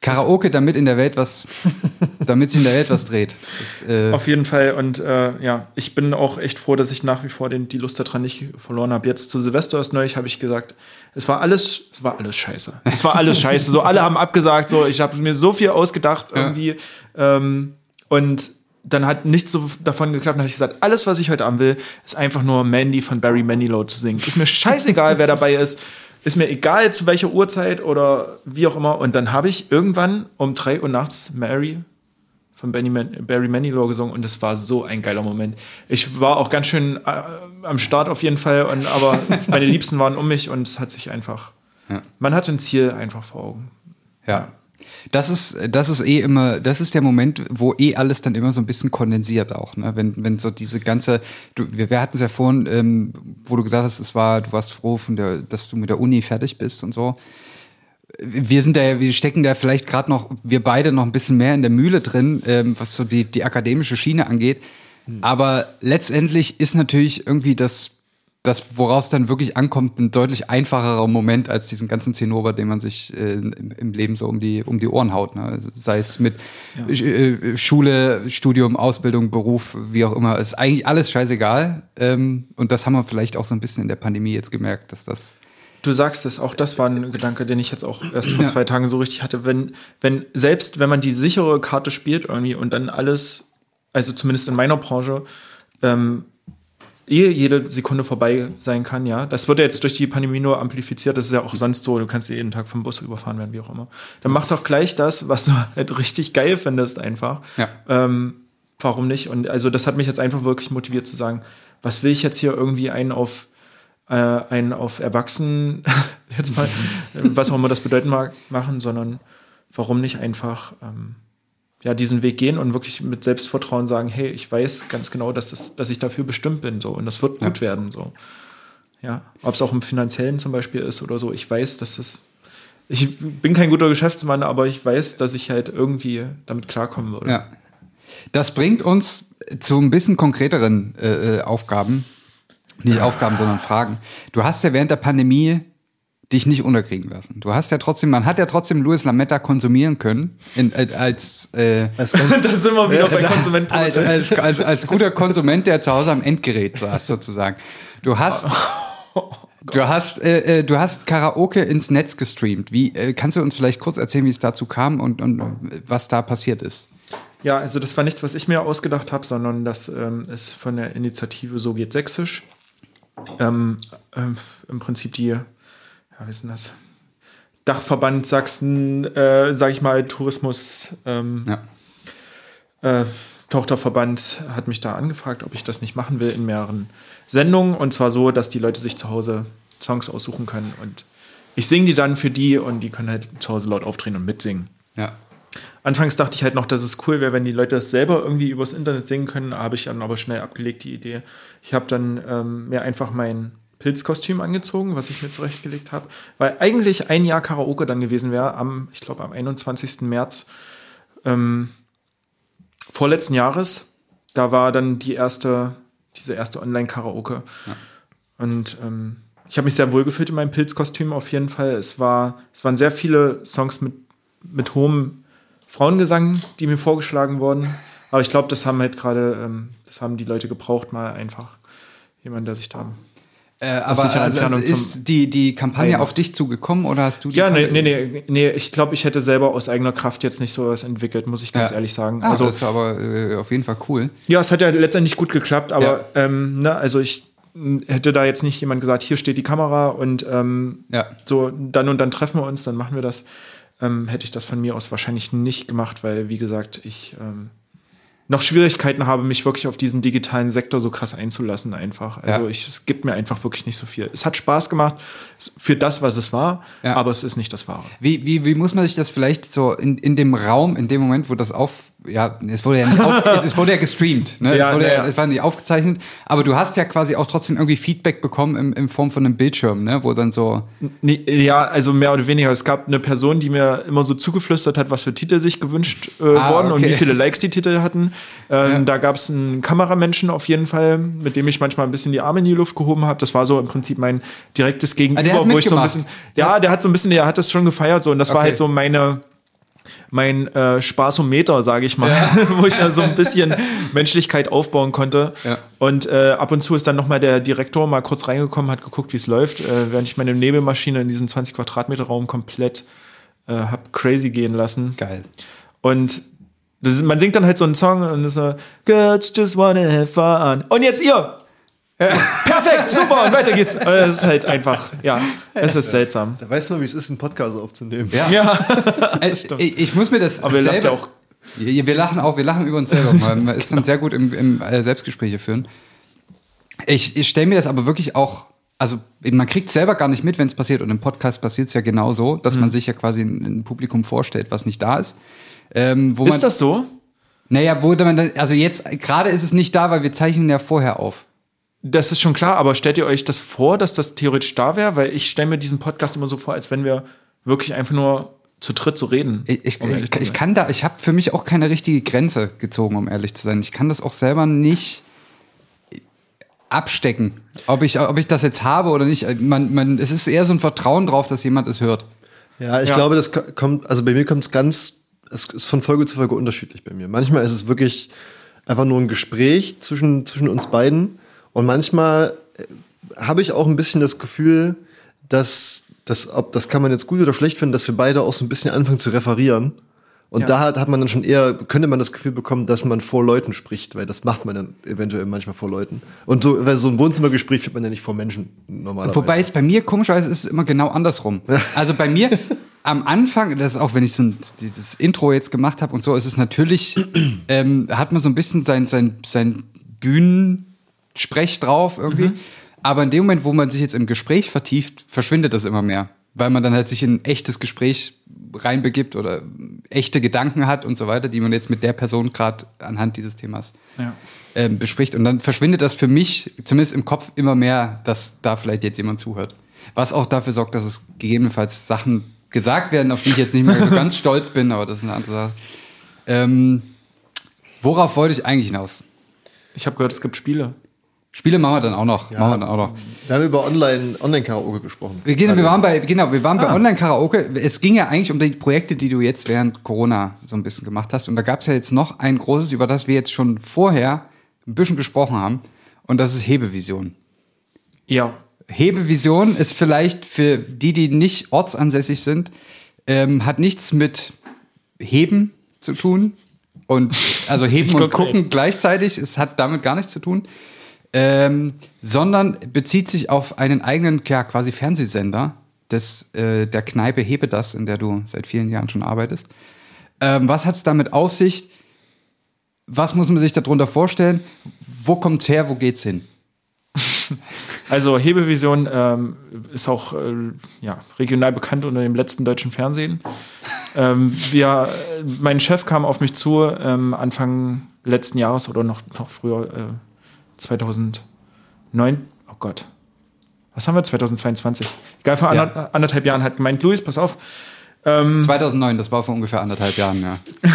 B: Karaoke, damit in der Welt was, damit sich in der Welt was dreht. Das, äh,
A: Auf jeden Fall. Und äh, ja, ich bin auch echt froh, dass ich nach wie vor den, die Lust daran nicht verloren habe. Jetzt zu Silvester erst neulich habe ich gesagt, es war alles, es war alles scheiße. Es war alles scheiße. So, alle haben abgesagt. So, ich habe mir so viel ausgedacht irgendwie. Ähm, und dann hat nichts so davon geklappt. Dann habe ich gesagt, alles, was ich heute haben will, ist einfach nur Mandy von Barry Manilow zu singen. Ist mir scheißegal, wer dabei ist. Ist mir egal, zu welcher Uhrzeit oder wie auch immer. Und dann habe ich irgendwann um drei Uhr nachts Mary von Man Barry Manilow gesungen und es war so ein geiler Moment. Ich war auch ganz schön äh, am Start auf jeden Fall, und, aber meine Liebsten waren um mich und es hat sich einfach,
B: Ja.
A: man hat ein Ziel einfach vor Augen.
B: Ja. Das ist, das ist eh immer, das ist der Moment, wo eh alles dann immer so ein bisschen kondensiert auch, ne? Wenn, wenn so diese ganze, du, wir, wir hatten es ja vorhin, ähm, wo du gesagt hast, es war, du warst froh, von der, dass du mit der Uni fertig bist und so. Wir sind da, ja- wir stecken da vielleicht gerade noch, wir beide noch ein bisschen mehr in der Mühle drin, ähm, was so die, die akademische Schiene angeht. Aber letztendlich ist natürlich irgendwie das, das, woraus dann wirklich ankommt, ein deutlich einfacherer Moment als diesen ganzen Zinnober, den man sich äh, im, im Leben so um die, um die Ohren haut. Ne? Also Sei es mit äh, Schule, Studium, Ausbildung, Beruf, wie auch immer. Ist eigentlich alles scheißegal. Ähm, und das haben wir vielleicht auch so ein bisschen in der Pandemie jetzt gemerkt, dass das.
A: Du sagst es, auch das war ein Gedanke, den ich jetzt auch erst vor
B: Ja.
A: zwei Tagen so richtig hatte. Wenn, wenn, selbst wenn man die sichere Karte spielt irgendwie und dann alles, also zumindest in meiner Branche, ähm, ehe jede Sekunde vorbei sein kann, ja. Das wird ja jetzt durch die Pandemie nur amplifiziert. Das ist ja auch sonst so. Du kannst jeden Tag vom Bus überfahren werden, wie auch immer. Dann mach doch gleich das, was du halt richtig geil findest, einfach.
B: Ja.
A: Ähm, warum nicht? Und also das hat mich jetzt einfach wirklich motiviert zu sagen, was will ich jetzt hier irgendwie einen auf äh, einen auf Erwachsenen jetzt mal, was auch immer das bedeuten mag, machen, sondern warum nicht einfach ähm, ja diesen Weg gehen und wirklich mit Selbstvertrauen sagen, hey, ich weiß ganz genau, dass, das, dass ich dafür bestimmt bin, so und das wird gut werden, so. Ja, ob es auch im finanziellen zum Beispiel ist oder so, ich weiß, dass das ich bin kein guter Geschäftsmann, aber ich weiß, dass ich halt irgendwie damit klarkommen würde.
B: Ja. Das bringt uns zu ein bisschen konkreteren äh, äh, Aufgaben. Nicht Aufgaben, sondern Fragen. Du hast ja während der Pandemie dich nicht unterkriegen lassen. Du hast ja trotzdem, man hat ja trotzdem Louis Lametta konsumieren können in, äh, als, äh,
C: Als ganz,
A: da sind wir wieder bei
B: als,
A: Konsumentenpolitik.
B: als, als, als guter Konsument, der zu Hause am Endgerät saß, sozusagen. Du hast, du hast, äh, äh, du hast Karaoke ins Netz gestreamt. Wie äh, kannst du uns vielleicht kurz erzählen, wie es dazu kam und, und was da passiert ist?
A: Ja, also das war nichts, was ich mir ausgedacht habe, sondern das ähm, ist von der Initiative So geht Sächsisch. Ähm, ähm, Im Prinzip die, ja, wie ist denn das? Dachverband Sachsen, äh, sag ich mal, Tourismus, ähm,
B: Ja.
A: äh, Tochterverband hat mich da angefragt, ob ich das nicht machen will in mehreren Sendungen. Und zwar so, dass die Leute sich zu Hause Songs aussuchen können. Und ich singe die dann für die und die können halt zu Hause laut aufdrehen und mitsingen.
B: Ja.
A: Anfangs dachte ich halt noch, dass es cool wäre, wenn die Leute das selber irgendwie übers Internet singen können. Habe ich dann aber schnell abgelegt, die Idee. Ich habe dann ähm, mir einfach mein Pilzkostüm angezogen, was ich mir zurechtgelegt habe. Weil eigentlich ein Jahr Karaoke dann gewesen wäre, am, ich glaube, am 21. März ähm, vorletzten Jahres. Da war dann die erste, diese erste Online-Karaoke. Und ähm, ich habe mich sehr wohl gefühlt in meinem Pilzkostüm auf jeden Fall. Es, war, es waren sehr viele Songs mit, mit hohem Frauengesang, die mir vorgeschlagen wurden. Aber ich glaube, das haben halt gerade, ähm, das haben die Leute gebraucht, mal einfach jemand, der sich da.
B: Äh, aber also,
A: Entfernung
B: ist die, die Kampagne
A: Nein.
B: auf dich zugekommen oder hast du die
A: Ja, nee, nee, nee, nee ich glaube, ich hätte selber aus eigener Kraft jetzt nicht so was entwickelt, muss ich ganz
B: Ja.
A: ehrlich sagen.
B: Ah,
A: also,
B: das ist aber äh, auf jeden Fall cool.
A: ja, es hat ja letztendlich gut geklappt, aber ähm, ne, also ich hätte da jetzt nicht jemand gesagt, hier steht die Kamera und ähm,
B: Ja.
A: so dann und dann treffen wir uns, dann machen wir das. Ähm, hätte ich das von mir aus wahrscheinlich nicht gemacht, weil, wie gesagt, ich ähm, noch Schwierigkeiten habe, mich wirklich auf diesen digitalen Sektor so krass einzulassen einfach. Also
B: Ja.
A: ich, es gibt mir einfach wirklich nicht so viel. Es hat Spaß gemacht für das, was es war,
B: Ja.
A: aber es ist nicht das Wahre.
B: Wie, wie, wie muss man sich das vielleicht so in, in dem Raum, in dem Moment, wo das auf, ja, es wurde ja, nicht auf, es, es wurde ja gestreamt, ne?
A: Ja,
B: es, wurde
A: ja,
B: es war nicht aufgezeichnet, aber du hast ja quasi auch trotzdem irgendwie Feedback bekommen in, in Form von einem Bildschirm, ne? Wo dann so,
A: Nee, ja, also mehr oder weniger. Es gab eine Person, die mir immer so zugeflüstert hat, was für Titel sich gewünscht äh,
B: Ah,
A: wurden und
B: okay.
A: wie viele Likes die Titel hatten. Ähm,
B: Ja.
A: Da gab es einen Kameramenschen auf jeden Fall, mit dem ich manchmal ein bisschen die Arme in die Luft gehoben habe. Das war so im Prinzip mein direktes Gegenüber,
B: Ah, der hat
A: wo ich so ein bisschen. Ja, der hat so ein bisschen, der hat das schon gefeiert so und das war
B: Okay.
A: halt so meine mein äh, Spaßometer, sage ich mal, wo ich ja so ein bisschen Menschlichkeit aufbauen konnte.
B: Ja.
A: Und äh, ab und zu ist dann nochmal der Direktor mal kurz reingekommen, hat geguckt, wie es läuft, äh, während ich meine Nebelmaschine in diesem 20 Quadratmeter Raum komplett äh, hab crazy gehen lassen.
B: geil.
A: Und das ist, man singt dann halt so einen Song und ist so, Girls just wanna have fun. Und jetzt ihr! Perfekt, super, und weiter geht's. Es ist halt einfach, ja, es ist seltsam.
C: Da weiß man, wie es ist, einen Podcast aufzunehmen.
B: Ja.
A: Ja,
B: ich, ich muss mir das
A: aber ihr lacht ja
B: selber,
A: auch.
B: Wir lachen auch, wir lachen über uns selber. Man ist dann sehr gut im, im äh, Selbstgespräche führen. Ich, ich stelle mir das aber wirklich auch, also man kriegt selber gar nicht mit, wenn es passiert. Und im Podcast passiert es ja genau so, dass
A: Hm.
B: man sich ja quasi ein, ein Publikum vorstellt, was nicht da ist. Ähm, wo man,
A: Ist das so?
B: Naja, wo man dann, also jetzt, gerade ist es nicht da, weil wir zeichnen ja vorher auf.
A: Das ist schon klar, aber stellt ihr euch das vor, dass das theoretisch da wäre? Weil ich stelle mir diesen Podcast immer so vor, als wenn wir wirklich einfach nur zu dritt so reden.
B: Ich, ich,
A: um
B: ich,
A: zu
B: ich kann da, ich habe für mich auch keine richtige Grenze gezogen, um ehrlich zu sein. Ich kann das auch selber nicht abstecken, ob ich, ob ich das jetzt habe oder nicht. Man, man, es ist eher so ein Vertrauen drauf, dass jemand es hört.
C: Ja, ich
A: Ja.
C: glaube, das ko- kommt, also bei mir kommt es ganz, es ist von Folge zu Folge unterschiedlich bei mir. Manchmal ist es wirklich einfach nur ein Gespräch zwischen, zwischen uns beiden und manchmal äh, habe ich auch ein bisschen das Gefühl, dass, dass, ob das kann man jetzt gut oder schlecht finden, dass wir beide auch so ein bisschen anfangen zu referieren. Und
A: Ja.
C: da hat, hat man dann schon eher, könnte man das Gefühl bekommen, dass man vor Leuten spricht, weil das macht man dann eventuell manchmal vor Leuten. Und so, weil so ein Wohnzimmergespräch führt man ja nicht vor Menschen normalerweise.
B: Wobei es bei mir komischerweise ist es immer genau andersrum. Also bei mir am Anfang, das auch wenn ich so ein, dieses Intro jetzt gemacht habe und so, ist es natürlich, ähm, hat man so ein bisschen sein, sein, sein Bühnensprech drauf irgendwie. Aber in dem Moment, wo man sich jetzt im Gespräch vertieft, verschwindet das immer mehr. Weil man dann halt sich in ein echtes Gespräch reinbegibt oder echte Gedanken hat und so weiter, die man jetzt mit der Person gerade anhand dieses Themas
A: Ja.
B: ähm, bespricht. Und dann verschwindet das für mich, zumindest im Kopf, immer mehr, dass da vielleicht jetzt jemand zuhört. Was auch dafür sorgt, dass es gegebenenfalls Sachen gesagt werden, auf die ich jetzt nicht mehr so ganz stolz bin, aber das ist eine andere Sache. Ähm, worauf wollte ich eigentlich hinaus?
A: Ich habe gehört, es gibt Spiele.
B: Spiele machen wir dann auch noch. Machen wir dann auch noch.
C: Wir haben über Online, Online-Karaoke gesprochen.
B: Wir, gehen, wir waren bei, genau, wir waren bei
A: Ah.
B: Online-Karaoke. Es ging ja eigentlich um die Projekte, die du jetzt während Corona so ein bisschen gemacht hast. Und da gab es ja jetzt noch ein großes, über das wir jetzt schon vorher ein bisschen gesprochen haben. Und das ist Hebevision.
A: Ja.
B: Hebevision ist vielleicht für die, die nicht ortsansässig sind, ähm, hat nichts mit Heben zu tun. Und also heben und gucken gleichzeitig, es hat damit gar nichts zu tun. Ähm, sondern bezieht sich auf einen eigenen, ja, quasi Fernsehsender des, äh, der Kneipe Hebe das, in der du seit vielen Jahren schon arbeitest. Ähm, was hat es damit auf sich? Was muss man sich darunter vorstellen? Wo kommt's her? Wo geht's hin?
A: Also Hebevision ähm, ist auch äh, ja, regional bekannt unter dem letzten deutschen Fernsehen. ähm, wir, äh, mein Chef kam auf mich zu ähm, Anfang letzten Jahres oder noch, noch früher, äh, 2009. Oh Gott. Was haben wir? 2022. Egal, vor
B: Ja.
A: ander, anderthalb Jahren hat gemeint, Luis, pass auf. Ähm,
B: 2009, das war vor ungefähr anderthalb Jahren, ja.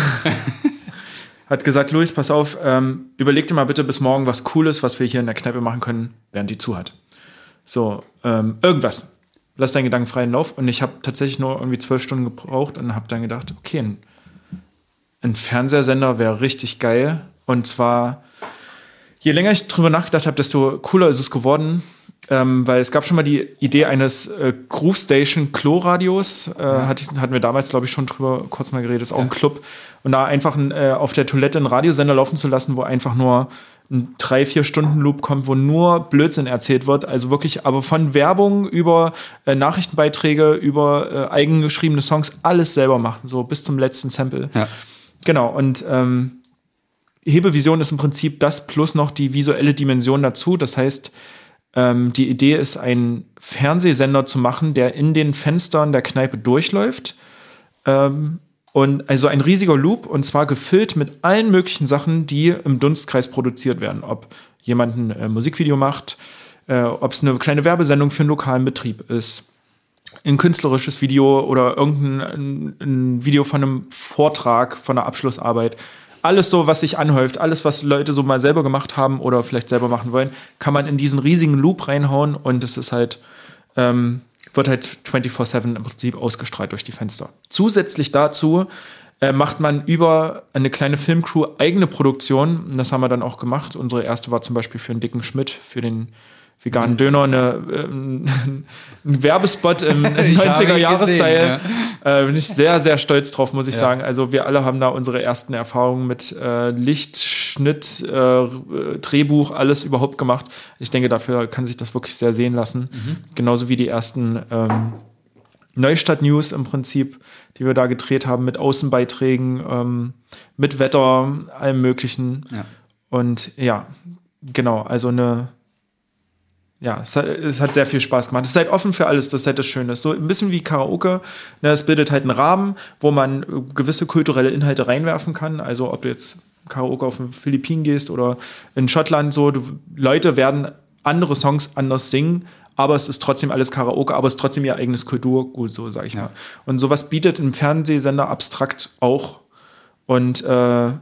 A: hat gesagt, Luis, pass auf, ähm, überleg dir mal bitte bis morgen was Cooles, was wir hier in der Kneipe machen können, während die zu hat. So, ähm, irgendwas. Lass deinen Gedanken freien Lauf. Und ich habe tatsächlich nur irgendwie zwölf Stunden gebraucht und habe dann gedacht, okay, ein, ein Fernsehsender wäre richtig geil. Und zwar, je länger ich drüber nachgedacht habe, desto cooler ist es geworden. Ähm, weil es gab schon mal die Idee eines äh, Groove Station Klo-Radios. Äh, hat, hatten wir damals, glaube ich, schon drüber kurz mal geredet. Ist auch ein Club. Und da einfach ein, äh, auf der Toilette einen Radiosender laufen zu lassen, wo einfach nur ein drei, vier Stunden Loop kommt, wo nur Blödsinn erzählt wird. Also wirklich, aber von Werbung über äh, Nachrichtenbeiträge, über äh, eigengeschriebene Songs, alles selber machen, so bis zum letzten Sample.
B: Ja.
A: Genau, und ähm, Hebevision ist im Prinzip das plus noch die visuelle Dimension dazu. Das heißt, ähm, die Idee ist, einen Fernsehsender zu machen, der in den Fenstern der Kneipe durchläuft. Ähm, Und also ein riesiger Loop und zwar gefüllt mit allen möglichen Sachen, die im Dunstkreis produziert werden. Ob jemand ein äh, Musikvideo macht, äh, ob es eine kleine Werbesendung für einen lokalen Betrieb ist, ein künstlerisches Video oder irgendein ein, ein Video von einem Vortrag, von einer Abschlussarbeit. Alles so, was sich anhäuft, alles, was Leute so mal selber gemacht haben oder vielleicht selber machen wollen, kann man in diesen riesigen Loop reinhauen und es ist halt, ähm, wird halt 24-7 im Prinzip ausgestrahlt durch die Fenster. Zusätzlich dazu äh, macht man über eine kleine Filmcrew eigene Produktion. Und das haben wir dann auch gemacht. Unsere erste war zum Beispiel für einen dicken Schmidt, für den veganen Döner, eine, ähm, ein Werbespot im
B: Ich habe ihn
A: 90er-Jahres-Style.
B: gesehen,
A: Äh, bin ich sehr, sehr stolz drauf, muss ich
B: Ja.
A: sagen. Also wir alle haben da unsere ersten Erfahrungen mit äh, Licht, Schnitt, äh, Drehbuch, alles überhaupt gemacht. Ich denke, dafür kann sich das wirklich sehr sehen lassen.
B: Mhm.
A: Genauso wie die ersten ähm, Neustadt-News im Prinzip, die wir da gedreht haben mit Außenbeiträgen, ähm, mit Wetter, allem Möglichen.
B: Ja.
A: Und ja, genau, also eine, ja, es hat, es hat sehr viel Spaß gemacht. Es ist halt offen für alles, das ist halt das Schöne. So ein bisschen wie Karaoke. Ne, es bildet halt einen Rahmen, wo man äh, gewisse kulturelle Inhalte reinwerfen kann. Also ob du jetzt Karaoke auf den Philippinen gehst oder in Schottland so, du, Leute werden andere Songs anders singen, aber es ist trotzdem alles Karaoke, aber es ist trotzdem ihr eigenes Kulturgut, so sage ich
B: Ja.
A: mal. Und sowas bietet ein Fernsehsender abstrakt auch. Und äh,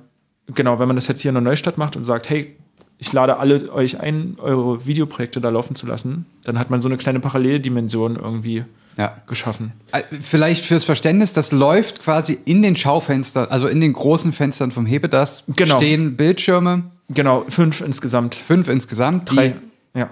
A: genau, wenn man das jetzt hier in der Neustadt macht und sagt, hey, ich lade alle euch ein, eure Videoprojekte da laufen zu lassen, dann hat man so eine kleine Paralleldimension irgendwie
B: Ja.
A: geschaffen.
B: Äh, Vielleicht fürs Verständnis, das läuft quasi in den Schaufenstern, also in den großen Fenstern vom Hebedas
A: Genau.
B: stehen Bildschirme,
A: Genau, fünf insgesamt.
B: fünf insgesamt.
A: Drei. Ja.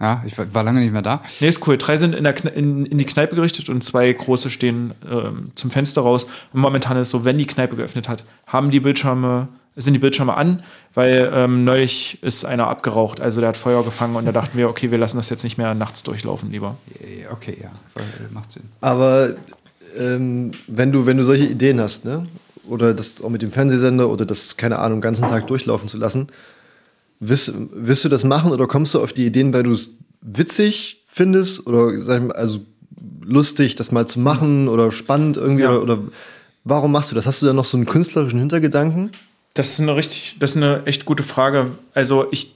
B: ja, ich war war lange nicht mehr da.
A: Nee, ist cool. Drei sind in, der Kne in, in die Kneipe gerichtet und zwei große stehen ähm, zum Fenster raus. Und momentan ist es so, wenn die Kneipe geöffnet hat, haben die Bildschirme, sind die Bildschirme an, weil ähm, neulich ist einer abgeraucht. Also der hat Feuer gefangen und da dachten wir, okay, wir lassen das jetzt nicht mehr nachts durchlaufen lieber.
B: Okay, ja, macht Sinn.
C: Aber ähm, wenn du, wenn du solche Ideen hast, ne? Oder das auch mit dem Fernsehsender oder das, keine Ahnung, den ganzen Tag durchlaufen zu lassen, wirst, wirst du das machen oder kommst du auf die Ideen, weil du es witzig findest oder sag ich mal, also lustig, das mal zu machen oder spannend irgendwie
A: Ja.
C: oder, oder warum machst du das? Hast du da noch so einen künstlerischen Hintergedanken?
A: Das ist eine richtig, das ist eine echt gute Frage. Also ich,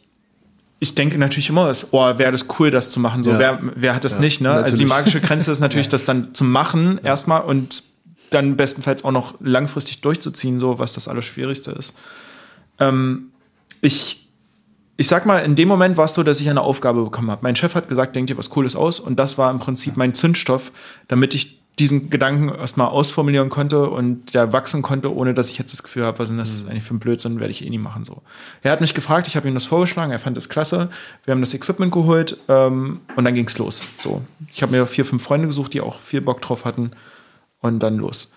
A: ich denke natürlich immer, dass, oh, wäre das cool, das zu machen. So,
C: Ja.
A: wer, wer hat das
C: Ja,
A: nicht, ne? Also die magische Grenze ist natürlich, das dann zu machen erstmal und dann bestenfalls auch noch langfristig durchzuziehen, so was das Allerschwierigste ist. Ähm, ich, ich sag mal, in dem Moment war es so, dass ich eine Aufgabe bekommen habe. Mein Chef hat gesagt, denk dir was Cooles aus und das war im Prinzip mein Zündstoff, damit ich diesen Gedanken erstmal ausformulieren konnte und der wachsen konnte, ohne dass ich jetzt das Gefühl habe, was ist denn das eigentlich für ein Blödsinn, werde ich eh nie machen. So. Er hat mich gefragt, ich habe ihm das vorgeschlagen, er fand das klasse. Wir haben das Equipment geholt ähm, und dann ging's los. So. Ich habe mir vier, fünf Freunde gesucht, die auch viel Bock drauf hatten und dann los.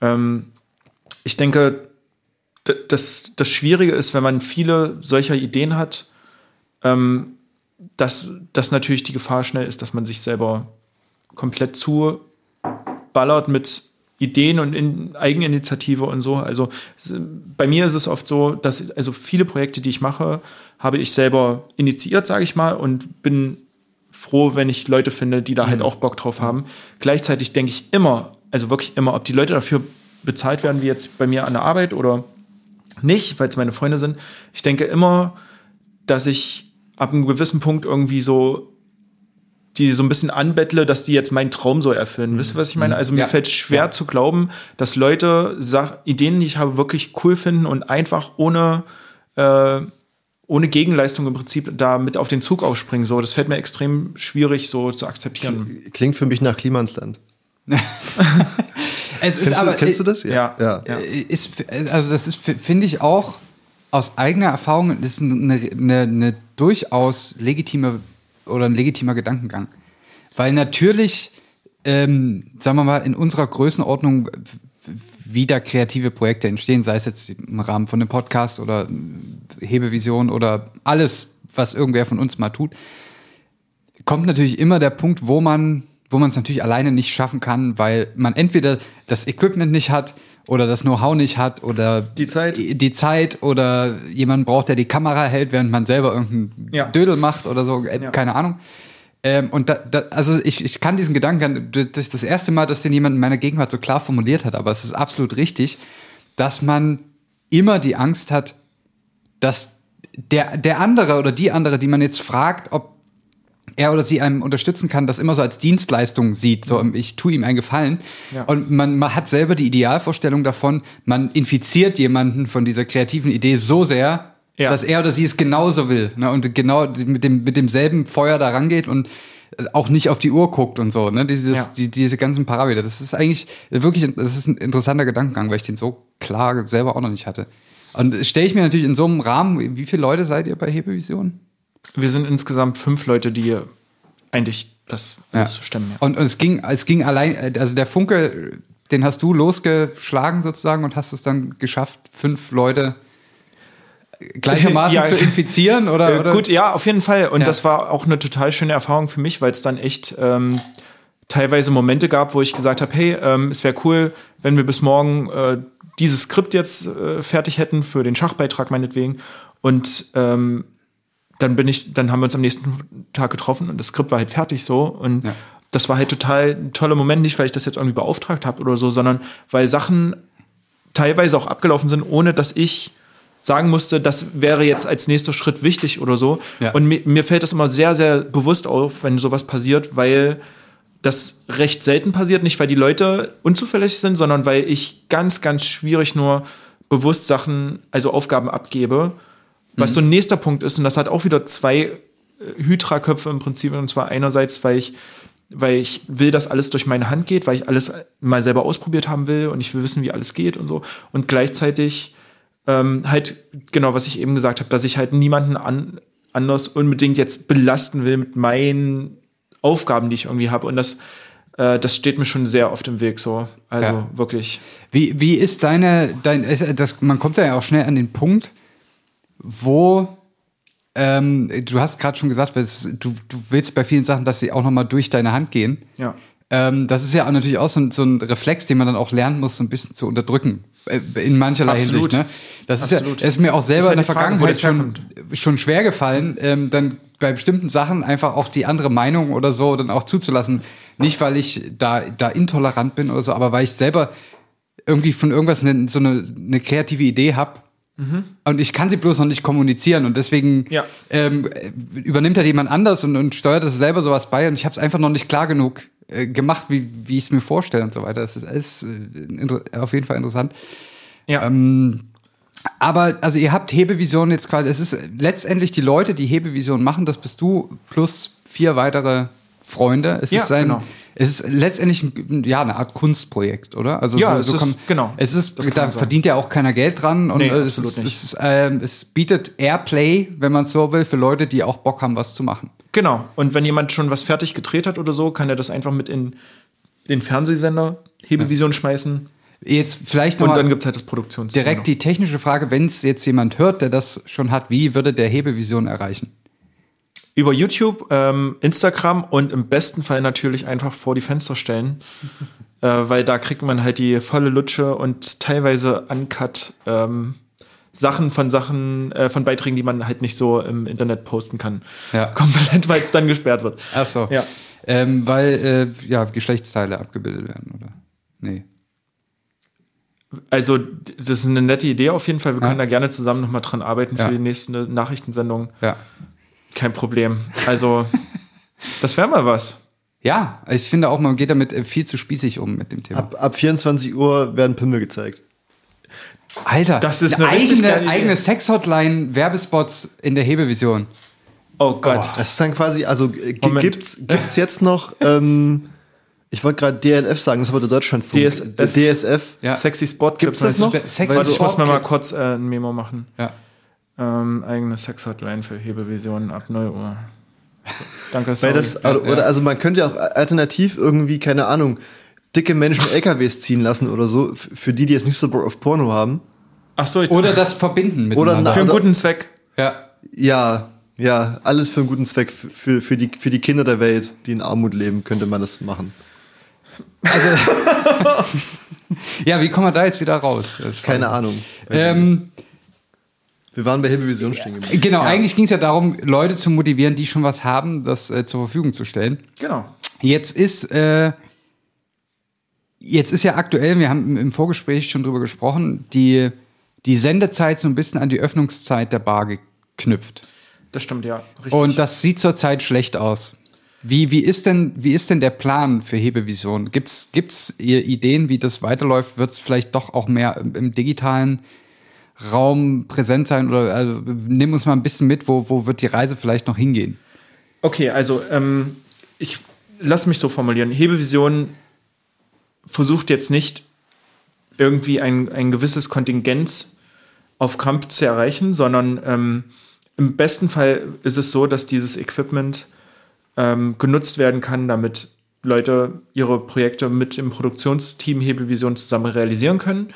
A: Ähm, ich denke, das, das Schwierige ist, wenn man viele solcher Ideen hat, ähm, dass, dass natürlich die Gefahr schnell ist, dass man sich selber komplett zuballert mit Ideen und in Eigeninitiative und so. Also bei mir ist es oft so, dass also viele Projekte, die ich mache, habe ich selber initiiert, sage ich mal, und bin froh, wenn ich Leute finde, die da halt auch Bock drauf haben. Gleichzeitig denke ich immer, also wirklich immer, ob die Leute dafür bezahlt werden, wie jetzt bei mir an der Arbeit oder nicht, weil es meine Freunde sind. Ich denke immer, dass ich ab einem gewissen Punkt irgendwie so die so ein bisschen anbettle, dass die jetzt meinen Traum so erfüllen. Wisst ihr, was ich meine? Also mir
B: Ja.
A: fällt schwer
B: Ja.
A: zu glauben, dass Leute Sach Ideen, die ich habe, wirklich cool finden und einfach ohne äh, ohne Gegenleistung im Prinzip da mit auf den Zug aufspringen. So, das fällt mir extrem schwierig so zu akzeptieren.
C: Klingt für mich nach Klimansland.
B: Es ist
C: Kennst,
B: aber,
C: du, kennst du das?
A: Ja.
C: ja.
A: Ja.
B: Ist, also das ist, finde ich auch aus eigener Erfahrung, das ist eine, eine, eine durchaus legitime oder ein legitimer Gedankengang. Weil natürlich, ähm, sagen wir mal, in unserer Größenordnung wieder kreative Projekte entstehen, sei es jetzt im Rahmen von einem Podcast oder Hebevision oder alles, was irgendwer von uns mal tut, kommt natürlich immer der Punkt, wo man wo man es natürlich alleine nicht schaffen kann, weil man entweder das Equipment nicht hat oder das Know-how nicht hat oder
A: Die Zeit.
B: die Zeit oder jemand braucht, der die Kamera hält, während man selber irgendeinen
A: Ja.
B: Dödel macht oder so, äh,
A: Ja.
B: keine Ahnung. Ähm, und da, da, also ich, ich kann diesen Gedanken, das ist das erste Mal, dass den jemand in meiner Gegenwart so klar formuliert hat, aber es ist absolut richtig, dass man immer die Angst hat, dass der, der andere oder die andere, die man jetzt fragt, ob er oder sie einem unterstützen kann, das immer so als Dienstleistung sieht, so ich tue ihm einen Gefallen.
A: Ja.
B: Und man, man hat selber die Idealvorstellung davon, man infiziert jemanden von dieser kreativen Idee so sehr,
A: Ja.
B: dass er oder sie es genauso will ne? und genau mit dem mit demselben Feuer da rangeht und auch nicht auf die Uhr guckt und so, ne? Dieses,
A: Ja.
B: die, diese ganzen Parameter. Das ist eigentlich wirklich, das ist ein interessanter Gedankengang, weil ich den so klar selber auch noch nicht hatte. Und stelle ich mir natürlich in so einem Rahmen, wie viele Leute seid ihr bei Hebevision?
A: Wir sind insgesamt fünf Leute, die eigentlich das alles stemmen. Ja.
B: Und, und es ging, es ging allein, also der Funke, den hast du losgeschlagen sozusagen und hast es dann geschafft, fünf Leute gleichermaßen
A: Ja.
B: zu infizieren oder,
A: Äh,
B: oder?
A: Gut, ja, auf jeden Fall. Und
B: Ja.
A: das war auch eine total schöne Erfahrung für mich, weil es dann echt ähm, teilweise Momente gab, wo ich gesagt habe, hey, ähm, es wäre cool, wenn wir bis morgen äh, dieses Skript jetzt äh, fertig hätten für den Schachbeitrag meinetwegen. Und ähm, dann bin ich, dann haben wir uns am nächsten Tag getroffen und das Skript war halt fertig so. Und
B: Ja.
A: das war halt total ein toller Moment, nicht weil ich das jetzt irgendwie beauftragt habe oder so, sondern weil Sachen teilweise auch abgelaufen sind, ohne dass ich sagen musste, das wäre jetzt als nächster Schritt wichtig oder so.
B: Ja.
A: Und mir, mir fällt das immer sehr, sehr bewusst auf, wenn sowas passiert, weil das recht selten passiert, nicht weil die Leute unzuverlässig sind, sondern weil ich ganz, ganz schwierig nur bewusst Sachen, also Aufgaben abgebe, was so ein nächster Punkt ist. Und das hat auch wieder zwei äh, Hydra-Köpfe im Prinzip. Und zwar einerseits, weil ich, weil ich will, dass alles durch meine Hand geht, weil ich alles mal selber ausprobiert haben will und ich will wissen, wie alles geht und so. Und gleichzeitig ähm, halt, genau, was ich eben gesagt habe, dass ich halt niemanden an, anders unbedingt jetzt belasten will mit meinen Aufgaben, die ich irgendwie habe. Und das, äh, das steht mir schon sehr auf dem Weg so. Also
B: Ja.
A: wirklich.
B: Wie, wie ist deine, dein, das, man kommt ja auch schnell an den Punkt, wo ähm, du hast gerade schon gesagt, du, du willst bei vielen Sachen, dass sie auch nochmal durch deine Hand gehen.
A: Ja.
B: Ähm, das ist ja auch natürlich auch so ein, so ein Reflex, den man dann auch lernen muss, so ein bisschen zu unterdrücken. Äh, In mancherlei
A: Absolut.
B: Hinsicht. Ne? Das
A: Absolut.
B: ist ja, ist mir auch selber
A: halt
B: in der
A: Frage,
B: Vergangenheit schon, schon schwer gefallen, ähm, dann bei bestimmten Sachen einfach auch die andere Meinung oder so dann auch zuzulassen. Nicht, weil ich da, da intolerant bin oder so, aber weil ich selber irgendwie von irgendwas ne, so eine, eine kreative Idee habe. Und ich kann sie bloß noch nicht kommunizieren und deswegen
A: Ja.
B: ähm, äh, übernimmt halt jemand anders und, und steuert das selber sowas bei und ich habe es einfach noch nicht klar genug äh, gemacht, wie, wie ich es mir vorstelle und so weiter. Das ist, ist äh, auf jeden Fall interessant.
A: Ja.
B: Ähm, Aber also ihr habt Hebevision jetzt quasi, es ist letztendlich die Leute, die Hebevision machen, das bist du plus vier weitere Freunde. Es
A: Ja,
B: ist ein,
A: genau.
B: es ist letztendlich ein, ja, eine Art Kunstprojekt, oder? Also
A: Ja, es ist- genau.
B: Es ist,
A: Das kann
B: da verdient ja auch keiner Geld dran und
A: Nee,
B: äh, es, ist, es, ist, ähm, es bietet Airplay, wenn man so will, für Leute, die auch Bock haben, was zu machen.
A: Genau. Und wenn jemand schon was fertig gedreht hat oder so, kann er das einfach mit in den Fernsehsender Hebevision schmeißen.
B: Jetzt vielleicht
A: Und
B: noch
A: dann
B: mal
A: gibt es halt das Produktionsteam.
B: direkt die technische Frage, wenn es jetzt jemand hört, der das schon hat, wie würde der Hebevision erreichen?
A: Über YouTube, ähm, Instagram und im besten Fall natürlich einfach vor die Fenster stellen. äh, weil da kriegt man halt die volle Lutsche und teilweise uncut ähm, Sachen von Sachen, äh, von Beiträgen, die man halt nicht so im Internet posten kann.
B: Ja.
A: Komplett, weil es dann gesperrt wird.
B: Ach so.
A: Ja.
B: Ähm, weil äh, ja, Geschlechtsteile abgebildet werden, oder? Nee.
A: Also, das ist eine nette Idee auf jeden Fall. Wir
B: Ja.
A: können da gerne zusammen nochmal dran arbeiten für
B: Ja.
A: die nächste Nachrichtensendung.
B: Ja.
A: Kein Problem. Also, das wäre mal was.
B: Ja, ich finde auch, man geht damit äh, viel zu spießig um mit dem Thema.
C: Ab, ab 24 Uhr werden Pimmel gezeigt.
B: Alter,
A: Das ist eine geile
B: eigene, eigene Sex-Hotline, Werbespots in der Hebevision.
A: Oh Gott.
C: Das ist dann quasi, also äh, g-
A: Moment.
C: gibt's, gibt's jetzt noch, ähm, ich wollte gerade DLF sagen, das war der Deutschlandfunk.
A: DSF.
C: DSF.
B: Ja.
A: Sexy Spot
C: Gibt's das noch?
B: Sexy
A: Warte, ich muss mir mal kurz äh, ein Memo machen.
B: Ja.
A: Ähm, eigene Sex-Hotline für Hebevisionen ab 0 Uhr. So, danke,
C: Weil
A: sorry.
C: das, also, oder also man könnte ja auch alternativ irgendwie, keine Ahnung, dicke Menschen LKWs ziehen lassen oder so, für die, die jetzt nicht so Bock auf Porno haben.
A: Ach so, ich,
B: Oder das verbinden
C: Oder
B: miteinander.
A: für einen
C: oder-
A: guten Zweck.
B: ja.
C: Ja, ja, alles für einen guten Zweck. Für, für, die, für die Kinder der Welt, die in Armut leben, könnte man das machen.
B: Also, ja, wie kommen wir da jetzt wieder raus?
C: Keine. Ahnung.
B: Ähm,
C: Wir waren bei Hebelvision stehen geblieben.
B: Genau, eigentlich ging es ja darum, Leute zu motivieren, die schon was haben, das äh, zur Verfügung zu stellen.
A: Genau.
B: Jetzt ist, äh, jetzt ist ja aktuell, wir haben im Vorgespräch schon drüber gesprochen, die, die Sendezeit so ein bisschen an die Öffnungszeit der Bar geknüpft.
A: Das stimmt, ja. Richtig.
B: Und das sieht zurzeit schlecht aus. Wie, wie, ist denn, wie ist denn der Plan für Hebevision? Gibt's gibt's ihr Ideen, wie das weiterläuft? Wird es vielleicht doch auch mehr im, im digitalen Raum präsent sein? Oder also, nimm uns mal ein bisschen mit, wo, wo wird die Reise vielleicht noch hingehen?
A: Okay, also ähm, ich lass mich so formulieren. Hebevision versucht jetzt nicht irgendwie ein, ein gewisses Kontingent auf Krampf zu erreichen, sondern ähm, im besten Fall ist es so, dass dieses Equipment ähm, genutzt werden kann, damit Leute ihre Projekte mit dem Produktionsteam Hebelvision zusammen realisieren können.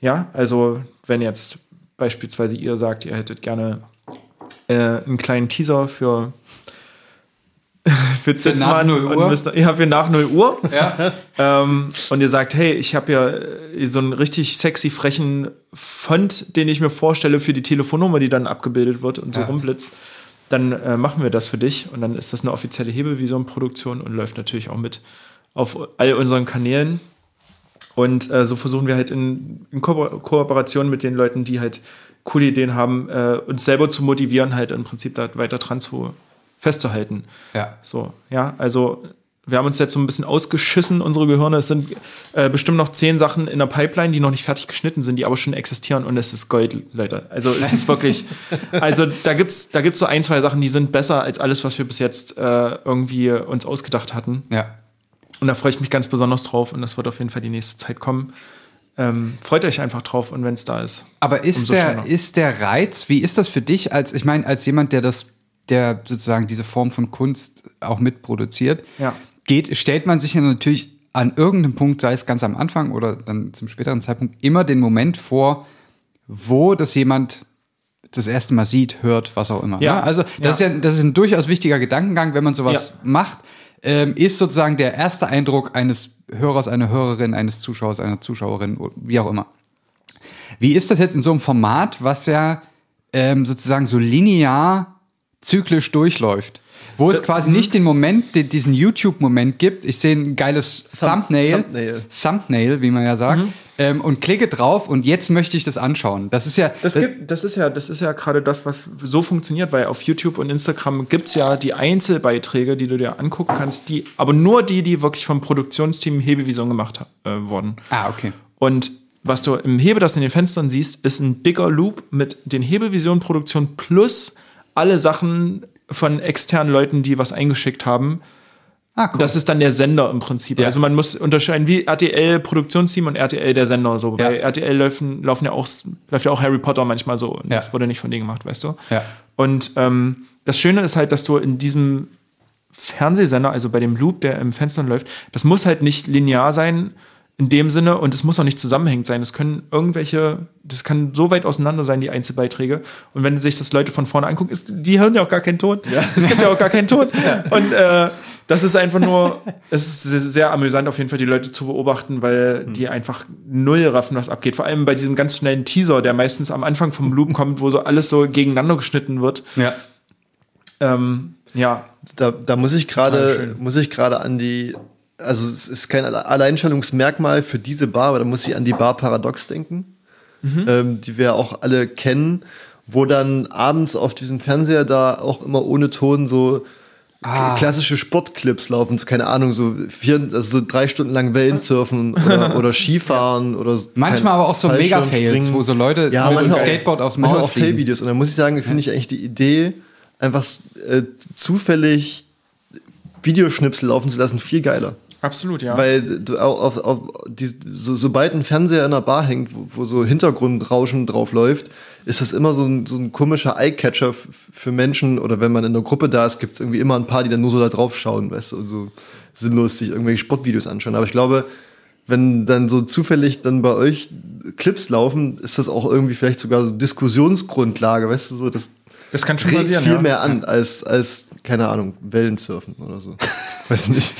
A: Ja, also wenn jetzt beispielsweise ihr sagt, ihr hättet gerne äh, einen kleinen Teaser für für Zitzmann
B: nach 0 Uhr?
A: müsst, ja, für nach 0 Uhr.
B: Ja.
A: Ähm, und ihr sagt, hey, ich habe ja äh, so einen richtig sexy, frechen Font, den ich mir vorstelle für die Telefonnummer, die dann abgebildet wird und so
B: Ja.
A: rumblitzt. Dann äh, machen wir das für dich und dann ist das eine offizielle Hebelvision-Produktion und läuft natürlich auch mit auf all unseren Kanälen. Und äh, so versuchen wir halt in, in Ko Kooperation mit den Leuten, die halt coole Ideen haben, äh, uns selber zu motivieren, halt im Prinzip da weiter dran zu festzuhalten.
B: Ja.
A: So, ja, also wir haben uns jetzt so ein bisschen ausgeschissen, unsere Gehirne. Es sind äh, bestimmt noch zehn Sachen in der Pipeline, die noch nicht fertig geschnitten sind, die aber schon existieren und es ist Gold, Leute. Also es ist wirklich, also da gibt's, da gibt's so ein, zwei Sachen, die sind besser als alles, was wir bis jetzt äh, irgendwie uns ausgedacht hatten.
B: Ja.
A: Und da freue ich mich ganz besonders drauf und das wird auf jeden Fall die nächste Zeit kommen. Ähm, freut euch einfach drauf und wenn es da ist.
B: Aber ist der,
A: schöner.
B: ist der Reiz, wie ist das für dich als, ich meine, als jemand, der das, der sozusagen diese Form von Kunst auch mitproduziert,
A: Ja.
B: geht, stellt man sich ja natürlich an irgendeinem Punkt, sei es ganz am Anfang oder dann zum späteren Zeitpunkt, immer den Moment vor, wo das jemand das erste Mal sieht, hört, was auch immer.
A: Ja.
B: ne? Also das,
A: Ja.
B: ist ja, das ist ein durchaus wichtiger Gedankengang, wenn man sowas
A: Ja.
B: macht, ähm, ist sozusagen der erste Eindruck eines Hörers, einer Hörerin, eines Zuschauers, einer Zuschauerin, wie auch immer. Wie ist das jetzt in so einem Format, was ja ähm, sozusagen so linear zyklisch durchläuft? Wo es quasi nicht den Moment, den, diesen YouTube-Moment gibt. Ich sehe ein geiles Thumbnail,
C: Thumbnail.
B: Thumbnail, wie man ja sagt, ähm, und klicke drauf und jetzt möchte ich das anschauen. Das ist ja,
A: Das, gibt, das ist ja, das ist ja gerade das, was so funktioniert, weil auf YouTube und Instagram gibt's ja die Einzelbeiträge, die du dir angucken kannst, die, aber nur die, die wirklich vom Produktionsteam Hebevision gemacht äh, wurden.
B: ah, okay.
A: Und was du im Hebe das in den Fenstern siehst, ist ein dicker Loop mit den Hebevision-Produktionen plus alle Sachen von externen Leuten, die was eingeschickt haben.
B: Ah, cool.
A: Das ist dann der Sender im Prinzip.
B: Ja.
A: Also man muss unterscheiden wie RTL Produktionsteam und RTL der Sender. So
B: Ja.
A: bei RTL laufen, laufen ja auch läuft ja auch Harry Potter manchmal so. Und
B: Ja.
A: Das wurde nicht von denen gemacht, weißt du.
B: Ja.
A: Und ähm, das Schöne ist halt, dass du in diesem Fernsehsender, also bei dem Loop, der im Fenster läuft, das muss halt nicht linear sein in dem Sinne und es muss auch nicht zusammenhängend sein. Es können irgendwelche, das kann so weit auseinander sein, die Einzelbeiträge. Und wenn sich das Leute von vorne angucken, ist, die hören ja auch gar keinen Ton. Es gibt ja auch gar keinen Ton. Und äh, das ist einfach nur, es ist sehr, sehr amüsant auf jeden Fall, die Leute zu beobachten, weil die einfach null raffen, was abgeht. Vor allem bei diesem ganz schnellen Teaser, der meistens am Anfang vom Loop kommt, wo so alles so gegeneinander geschnitten wird.
B: Ja.
A: Ähm, ja,
C: Da, da muss ich gerade muss ich gerade an die also es ist kein Alle- Alleinstellungsmerkmal für diese Bar, aber da muss ich an die Bar Paradox denken,
A: Mhm.
C: ähm, die wir auch alle kennen, wo dann abends auf diesem Fernseher da auch immer ohne Ton so
B: Ah.
C: klassische Sportclips laufen, so keine Ahnung, so vier, also so drei Stunden lang Wellen surfen oder, oder Skifahren oder so-
B: Manchmal aber auch so Mega-Fails,
C: Fallschirmspringen.
B: wo so Leute
C: ja,
B: mit dem
C: manchmal
B: Skateboard
C: auch,
B: aufs
C: manchmal
B: Maul
C: auch. Fail-Videos. Und da muss ich sagen, finde ich eigentlich die Idee, einfach äh, zufällig Videoschnipsel laufen zu lassen, viel geiler.
A: Absolut, ja.
C: Weil du auf, auf, die, so, sobald ein Fernseher in der Bar hängt, wo, wo so Hintergrundrauschen drauf läuft, ist das immer so ein, so ein komischer Eyecatcher für Menschen oder wenn man in einer Gruppe da ist, gibt es irgendwie immer ein paar, die dann nur so da drauf schauen, weißt du, und so sinnlos sich irgendwelche Sportvideos anschauen. Aber ich glaube, wenn dann so zufällig dann bei euch Clips laufen, ist das auch irgendwie vielleicht sogar so Diskussionsgrundlage, weißt du, so das
A: das kann schon
C: regt
A: passieren.
C: viel
A: ja.
C: mehr an als, als, keine Ahnung, Wellensurfen oder so. Weiß nicht.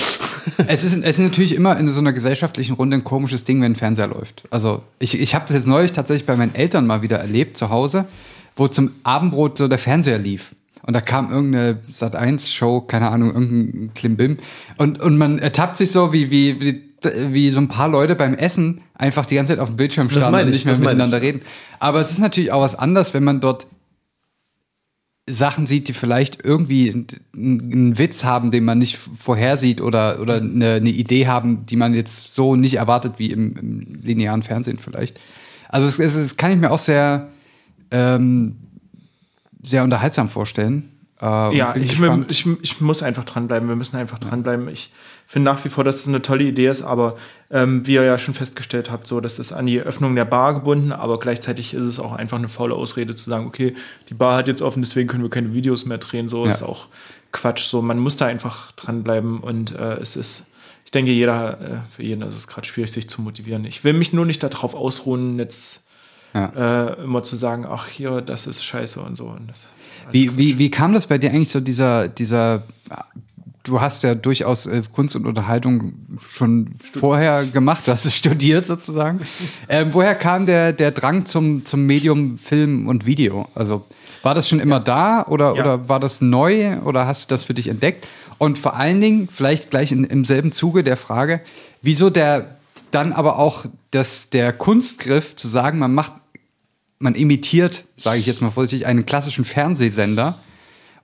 B: Es ist, es ist natürlich immer in so einer gesellschaftlichen Runde ein komisches Ding, wenn ein Fernseher läuft. Also ich, ich habe das jetzt neulich tatsächlich bei meinen Eltern mal wieder erlebt zu Hause, wo zum Abendbrot so der Fernseher lief. Und da kam irgendeine Sat1-Show, keine Ahnung, irgendein Klimbim. Und, und man ertappt sich so, wie, wie, wie, wie so ein paar Leute beim Essen einfach die ganze Zeit auf dem Bildschirm
C: Das
B: starren
C: meine
B: und
C: ich,
B: nicht mehr miteinander reden. Aber es ist natürlich auch was anderes, wenn man dort Sachen sieht, die vielleicht irgendwie einen, Witz haben, den man nicht vorhersieht oder, oder eine, eine Idee haben, die man jetzt so nicht erwartet wie im, im linearen Fernsehen vielleicht. Also es, es, es kann ich mir auch sehr, ähm, sehr unterhaltsam vorstellen. Äh,
A: Ja, ich, ich, ich muss einfach dranbleiben. Wir müssen einfach dranbleiben. Ich finde nach wie vor, dass es eine tolle Idee ist, aber ähm, wie ihr ja schon festgestellt habt, so, das ist an die Öffnung der Bar gebunden, aber gleichzeitig ist es auch einfach eine faule Ausrede zu sagen, okay, die Bar hat jetzt offen, deswegen können wir keine Videos mehr drehen. So
B: Ja.
A: ist auch Quatsch. So, man muss da einfach dranbleiben und äh, es ist, ich denke, jeder, äh, für jeden ist es gerade schwierig, sich zu motivieren. Ich will mich nur nicht darauf ausruhen, jetzt
B: Ja.
A: äh, immer zu sagen, ach hier, das ist scheiße und so. Und das,
B: Wie, wie, wie kam das bei dir eigentlich so dieser, dieser, du hast ja durchaus äh, Kunst und Unterhaltung schon vorher gemacht, du hast es studiert sozusagen. ähm, woher kam der, der Drang zum, zum Medium Film und Video? Also war das schon immer da oder,
A: Ja.
B: oder war das neu oder hast du das für dich entdeckt? Und vor allen Dingen, vielleicht gleich in, im selben Zuge der Frage, wieso der dann aber auch das, der Kunstgriff zu sagen, man macht man imitiert, sage ich jetzt mal vorsichtig, einen klassischen Fernsehsender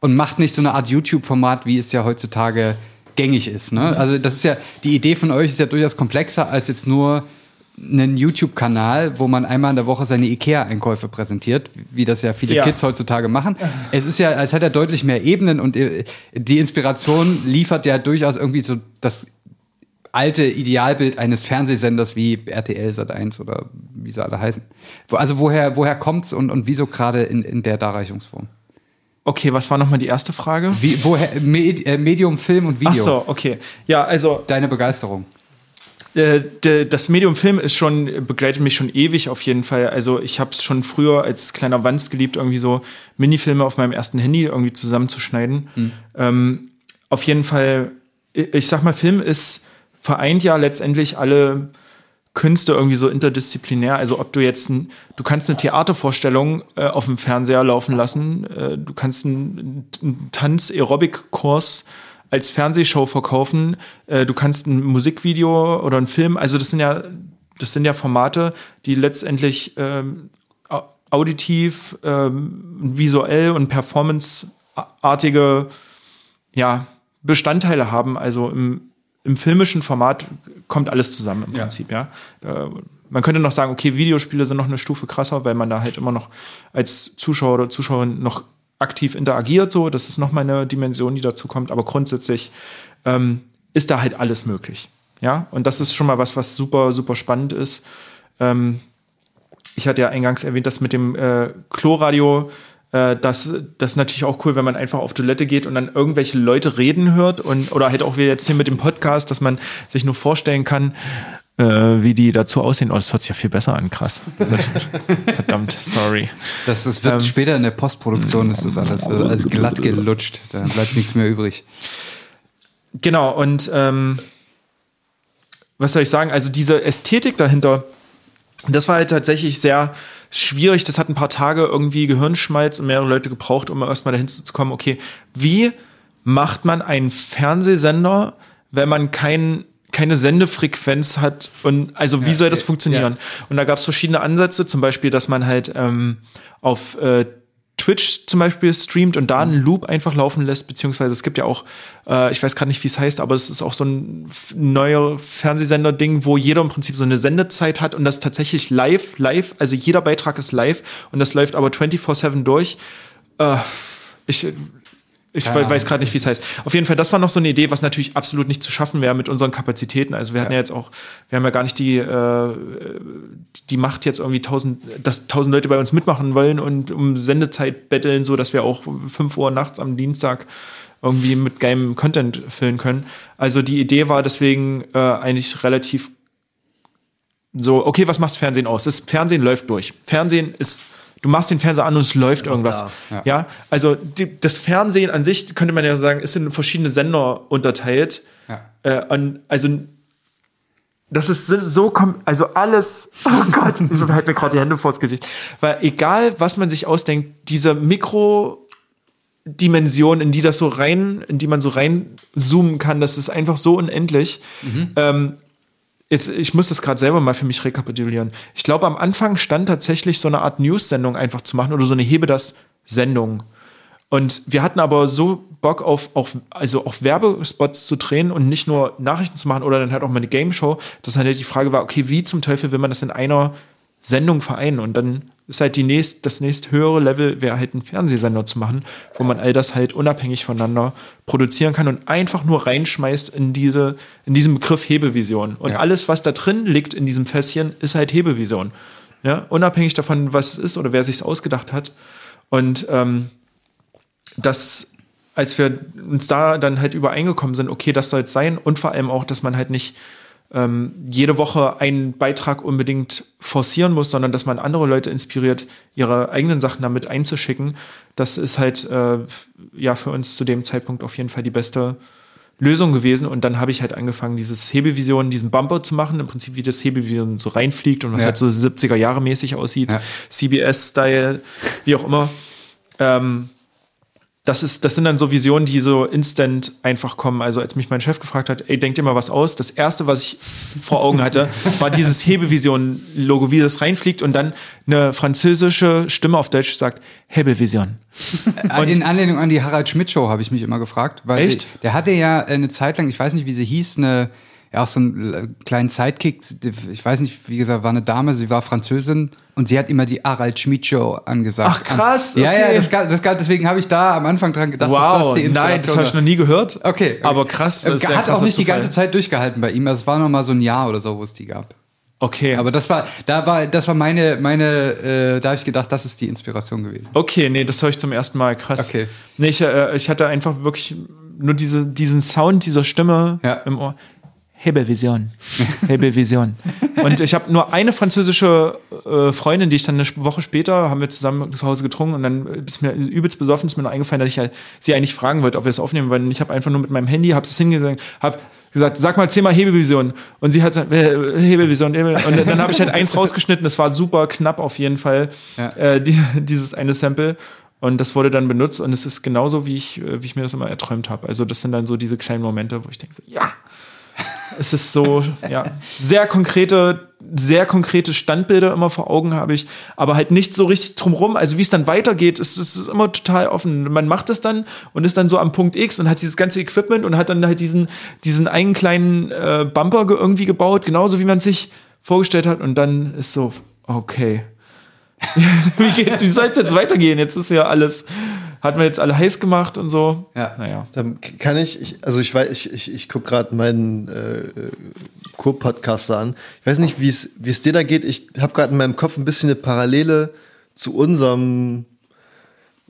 B: und macht nicht so eine Art YouTube-Format, wie es ja heutzutage gängig ist. Ne? Also das ist ja, die Idee von euch ist ja durchaus komplexer als jetzt nur einen YouTube-Kanal, wo man einmal in der Woche seine IKEA-Einkäufe präsentiert, wie das ja viele
A: Ja.
B: Kids heutzutage machen. Es ist ja, es hat ja deutlich mehr Ebenen und äh, die Inspiration liefert ja durchaus irgendwie so das alte Idealbild eines Fernsehsenders wie RTL Sat1 oder wie sie alle heißen. Also woher, woher kommt's und, und wieso gerade in, in der Darreichungsform?
A: Okay, was war nochmal die erste Frage?
B: Wie, woher, äh, Medium, Film und Video.
A: Ach so, okay. Ja, also
B: Deine Begeisterung.
A: äh, das Medium Film ist schon begleitet mich schon ewig auf jeden Fall. Also ich habe es schon früher als kleiner Wanst geliebt, irgendwie so Minifilme auf meinem ersten Handy irgendwie zusammenzuschneiden. Ähm, auf jeden Fall, ich, ich sag mal, Film ist vereint ja letztendlich alle Künste irgendwie so interdisziplinär. Also ob du jetzt ein, du kannst eine Theatervorstellung äh, auf dem Fernseher laufen lassen, äh, du kannst einen, einen Tanz-Aerobic-Kurs als Fernsehshow verkaufen, äh, du kannst ein Musikvideo oder einen Film, also das sind ja, das sind ja Formate, die letztendlich ähm, au- auditiv, ähm, visuell und performanceartige ja, Bestandteile haben. Also im, im filmischen Format kommt alles zusammen im
B: Ja.
A: Prinzip, ja. Äh, man könnte noch sagen, okay, Videospiele sind noch eine Stufe krasser, weil man da halt immer noch als Zuschauer oder Zuschauerin noch aktiv interagiert, so. Das ist noch mal eine Dimension, die dazu kommt. Aber grundsätzlich ähm, ist da halt alles möglich. Ja, und das ist schon mal was, was super, super spannend ist. Ähm, ich hatte ja eingangs erwähnt, dass mit dem äh, Kloradio, äh, das, das ist natürlich auch cool, wenn man einfach auf Toilette geht und dann irgendwelche Leute reden hört und oder halt auch wie jetzt hier mit dem Podcast, dass man sich nur vorstellen kann, äh, wie die dazu aussehen. Oh, das hört sich ja viel besser an, krass. Verdammt, sorry.
B: Das, das wird
A: Ähm.
B: später in der Postproduktion ist das alles, alles glatt gelutscht. Da bleibt nichts mehr übrig.
A: Genau, und ähm, was soll ich sagen? Also diese Ästhetik dahinter, das war halt tatsächlich sehr schwierig. Das hat ein paar Tage irgendwie Gehirnschmalz und mehrere Leute gebraucht, um erstmal dahin zu kommen, okay, wie macht man einen Fernsehsender, wenn man kein, keine Sendefrequenz hat und also wie
B: Ja,
A: soll das
B: ja,
A: funktionieren? Und da gab es verschiedene Ansätze, zum Beispiel, dass man halt ähm, auf äh, Twitch zum Beispiel streamt und da einen Loop einfach laufen lässt, beziehungsweise es gibt ja auch, äh, ich weiß gerade nicht, wie es heißt, aber es ist auch so ein neuer Fernsehsender-Ding, wo jeder im Prinzip so eine Sendezeit hat und das tatsächlich live, live, also jeder Beitrag ist live und das läuft aber 24-7 durch. Äh, ich ich
B: Keine
A: weiß gerade nicht, wie es heißt. Auf jeden Fall, das war noch so eine Idee, was natürlich absolut nicht zu schaffen wäre mit unseren Kapazitäten. Also wir hatten ja,
B: Ja.
A: jetzt auch, wir haben ja gar nicht die, äh, die Macht jetzt irgendwie tausend, dass tausend Leute bei uns mitmachen wollen und um Sendezeit betteln, so dass wir auch fünf Uhr nachts am Dienstag irgendwie mit geilem Content füllen können. Also die Idee war deswegen äh, eigentlich relativ so, okay, was macht Fernsehen aus? Das Fernsehen läuft durch. Fernsehen ist, du machst den Fernseher an und es läuft irgendwas.
B: Ja.
A: Ja. also die, das Fernsehen an sich, könnte man ja sagen, ist in verschiedene Sender unterteilt.
B: Ja.
A: Äh, und also das ist so- also alles, oh Gott, ich halte mir gerade die Hände vors Gesicht. Weil egal, was man sich ausdenkt, diese Mikrodimension, in die das so rein, in die man so reinzoomen kann, das ist einfach so unendlich. Ähm, jetzt, ich muss das gerade selber mal für mich rekapitulieren. Ich glaube, am Anfang stand tatsächlich so eine Art News-Sendung einfach zu machen oder so eine Hebe das Sendung. Und wir hatten aber so Bock auf, auf, also auf Werbespots zu drehen und nicht nur Nachrichten zu machen oder dann halt auch mal eine Game Show, dass halt die Frage war, okay, wie zum Teufel will man das in einer Sendung vereinen? Und dann ist halt die nächst, das nächst höhere Level, wäre halt ein Fernsehsender zu machen, wo man all das halt unabhängig voneinander produzieren kann und einfach nur reinschmeißt in diese, in diesen Begriff Hebevision. Und
B: Ja.
A: alles, was da drin liegt in diesem Fässchen, ist halt Hebevision. Ja? Unabhängig davon, was es ist oder wer sich's ausgedacht hat. Und ähm, dass als wir uns da dann halt übereingekommen sind, okay, das soll es sein und vor allem auch, dass man halt nicht ähm, jede Woche einen Beitrag unbedingt forcieren muss, sondern dass man andere Leute inspiriert, ihre eigenen Sachen damit einzuschicken. Das ist halt äh, ja für uns zu dem Zeitpunkt auf jeden Fall die beste Lösung gewesen. Und dann habe ich halt angefangen, dieses Hebevision, diesen Bumper zu machen, im Prinzip wie das Hebevision so reinfliegt und was
B: Ja.
A: halt so 70er Jahre mäßig aussieht,
B: Ja.
A: CBS-Style, wie auch immer. Ähm, das, ist, das sind dann so Visionen, die so instant einfach kommen. Also als mich mein Chef gefragt hat, ey, denk dir mal was aus. Das erste, was ich vor Augen hatte, war dieses Hebevision-Logo, wie das reinfliegt und dann eine französische Stimme auf Deutsch sagt, Hebevision.
B: In Anlehnung an die Harald Schmidt Show habe ich mich immer gefragt, weil
A: Echt?
B: Der hatte ja eine Zeit lang, ich weiß nicht, wie sie hieß, eine ja auch so einen äh, kleinen Sidekick. Ich weiß nicht, wie gesagt, war eine Dame, sie war Französin und sie hat immer die Harald Schmidt Show angesagt.
A: Ach, krass,
B: Ja, ja,
A: okay.
B: das gab, das gab, deswegen habe ich da am Anfang dran gedacht, dass
A: Wow,
B: das die Inspiration
A: nein, das habe ich noch nie gehört.
B: Okay.
A: Aber krass. das ja
B: Hat auch
A: krasser
B: nicht die ganze Zeit durchgehalten bei ihm. Es war noch mal so ein Jahr oder so, wo es die gab.
A: Okay.
B: Aber das war, da war, das war meine, meine, äh, da habe ich gedacht, das ist die Inspiration gewesen.
A: Okay, nee, das höre ich zum ersten Mal. Krass.
B: Okay.
A: Nee, ich, äh, ich hatte einfach wirklich nur diese, diesen Sound dieser Stimme
B: Ja.
A: im Ohr. Hebelvision. Hebelvision. Und ich habe nur eine französische äh, Freundin, die ich dann eine Woche später, haben wir zusammen zu Hause getrunken und dann ist mir übelst besoffen, ist mir noch eingefallen, dass ich halt sie eigentlich fragen wollte, ob wir es aufnehmen wollen. Und ich habe einfach nur mit meinem Handy, habe es hingesagt, habe gesagt, sag mal zehnmal Hebelvision. Und sie hat gesagt, äh, Hebelvision. Hebel. Und dann habe ich halt eins rausgeschnitten, das war super knapp auf jeden Fall,
B: Ja.
A: äh, die, dieses eine Sample. Und das wurde dann benutzt und es ist genauso, wie ich, äh, wie ich mir das immer erträumt habe. Also das sind dann so diese kleinen Momente, wo ich denke so, ja, es ist so, ja, sehr konkrete, sehr konkrete Standbilder immer vor Augen habe ich, aber halt nicht so richtig drumrum. Also wie es dann weitergeht, ist es ist immer total offen. Man macht es dann und ist dann so am Punkt X und hat dieses ganze Equipment und hat dann halt diesen, diesen einen kleinen äh, Bumper ge irgendwie gebaut, genauso wie man sich vorgestellt hat. Und dann ist so, okay. wie geht's, wie soll es jetzt weitergehen? Jetzt ist ja alles, hatten wir jetzt alle heiß gemacht und so.
B: Ja.
A: Naja.
C: Dann kann ich, ich also ich weiß, ich, ich, ich gucke gerade meinen äh, Co-Podcaster an. Ich weiß nicht, wie es wie es dir da geht. Ich habe gerade in meinem Kopf ein bisschen eine Parallele zu unserem,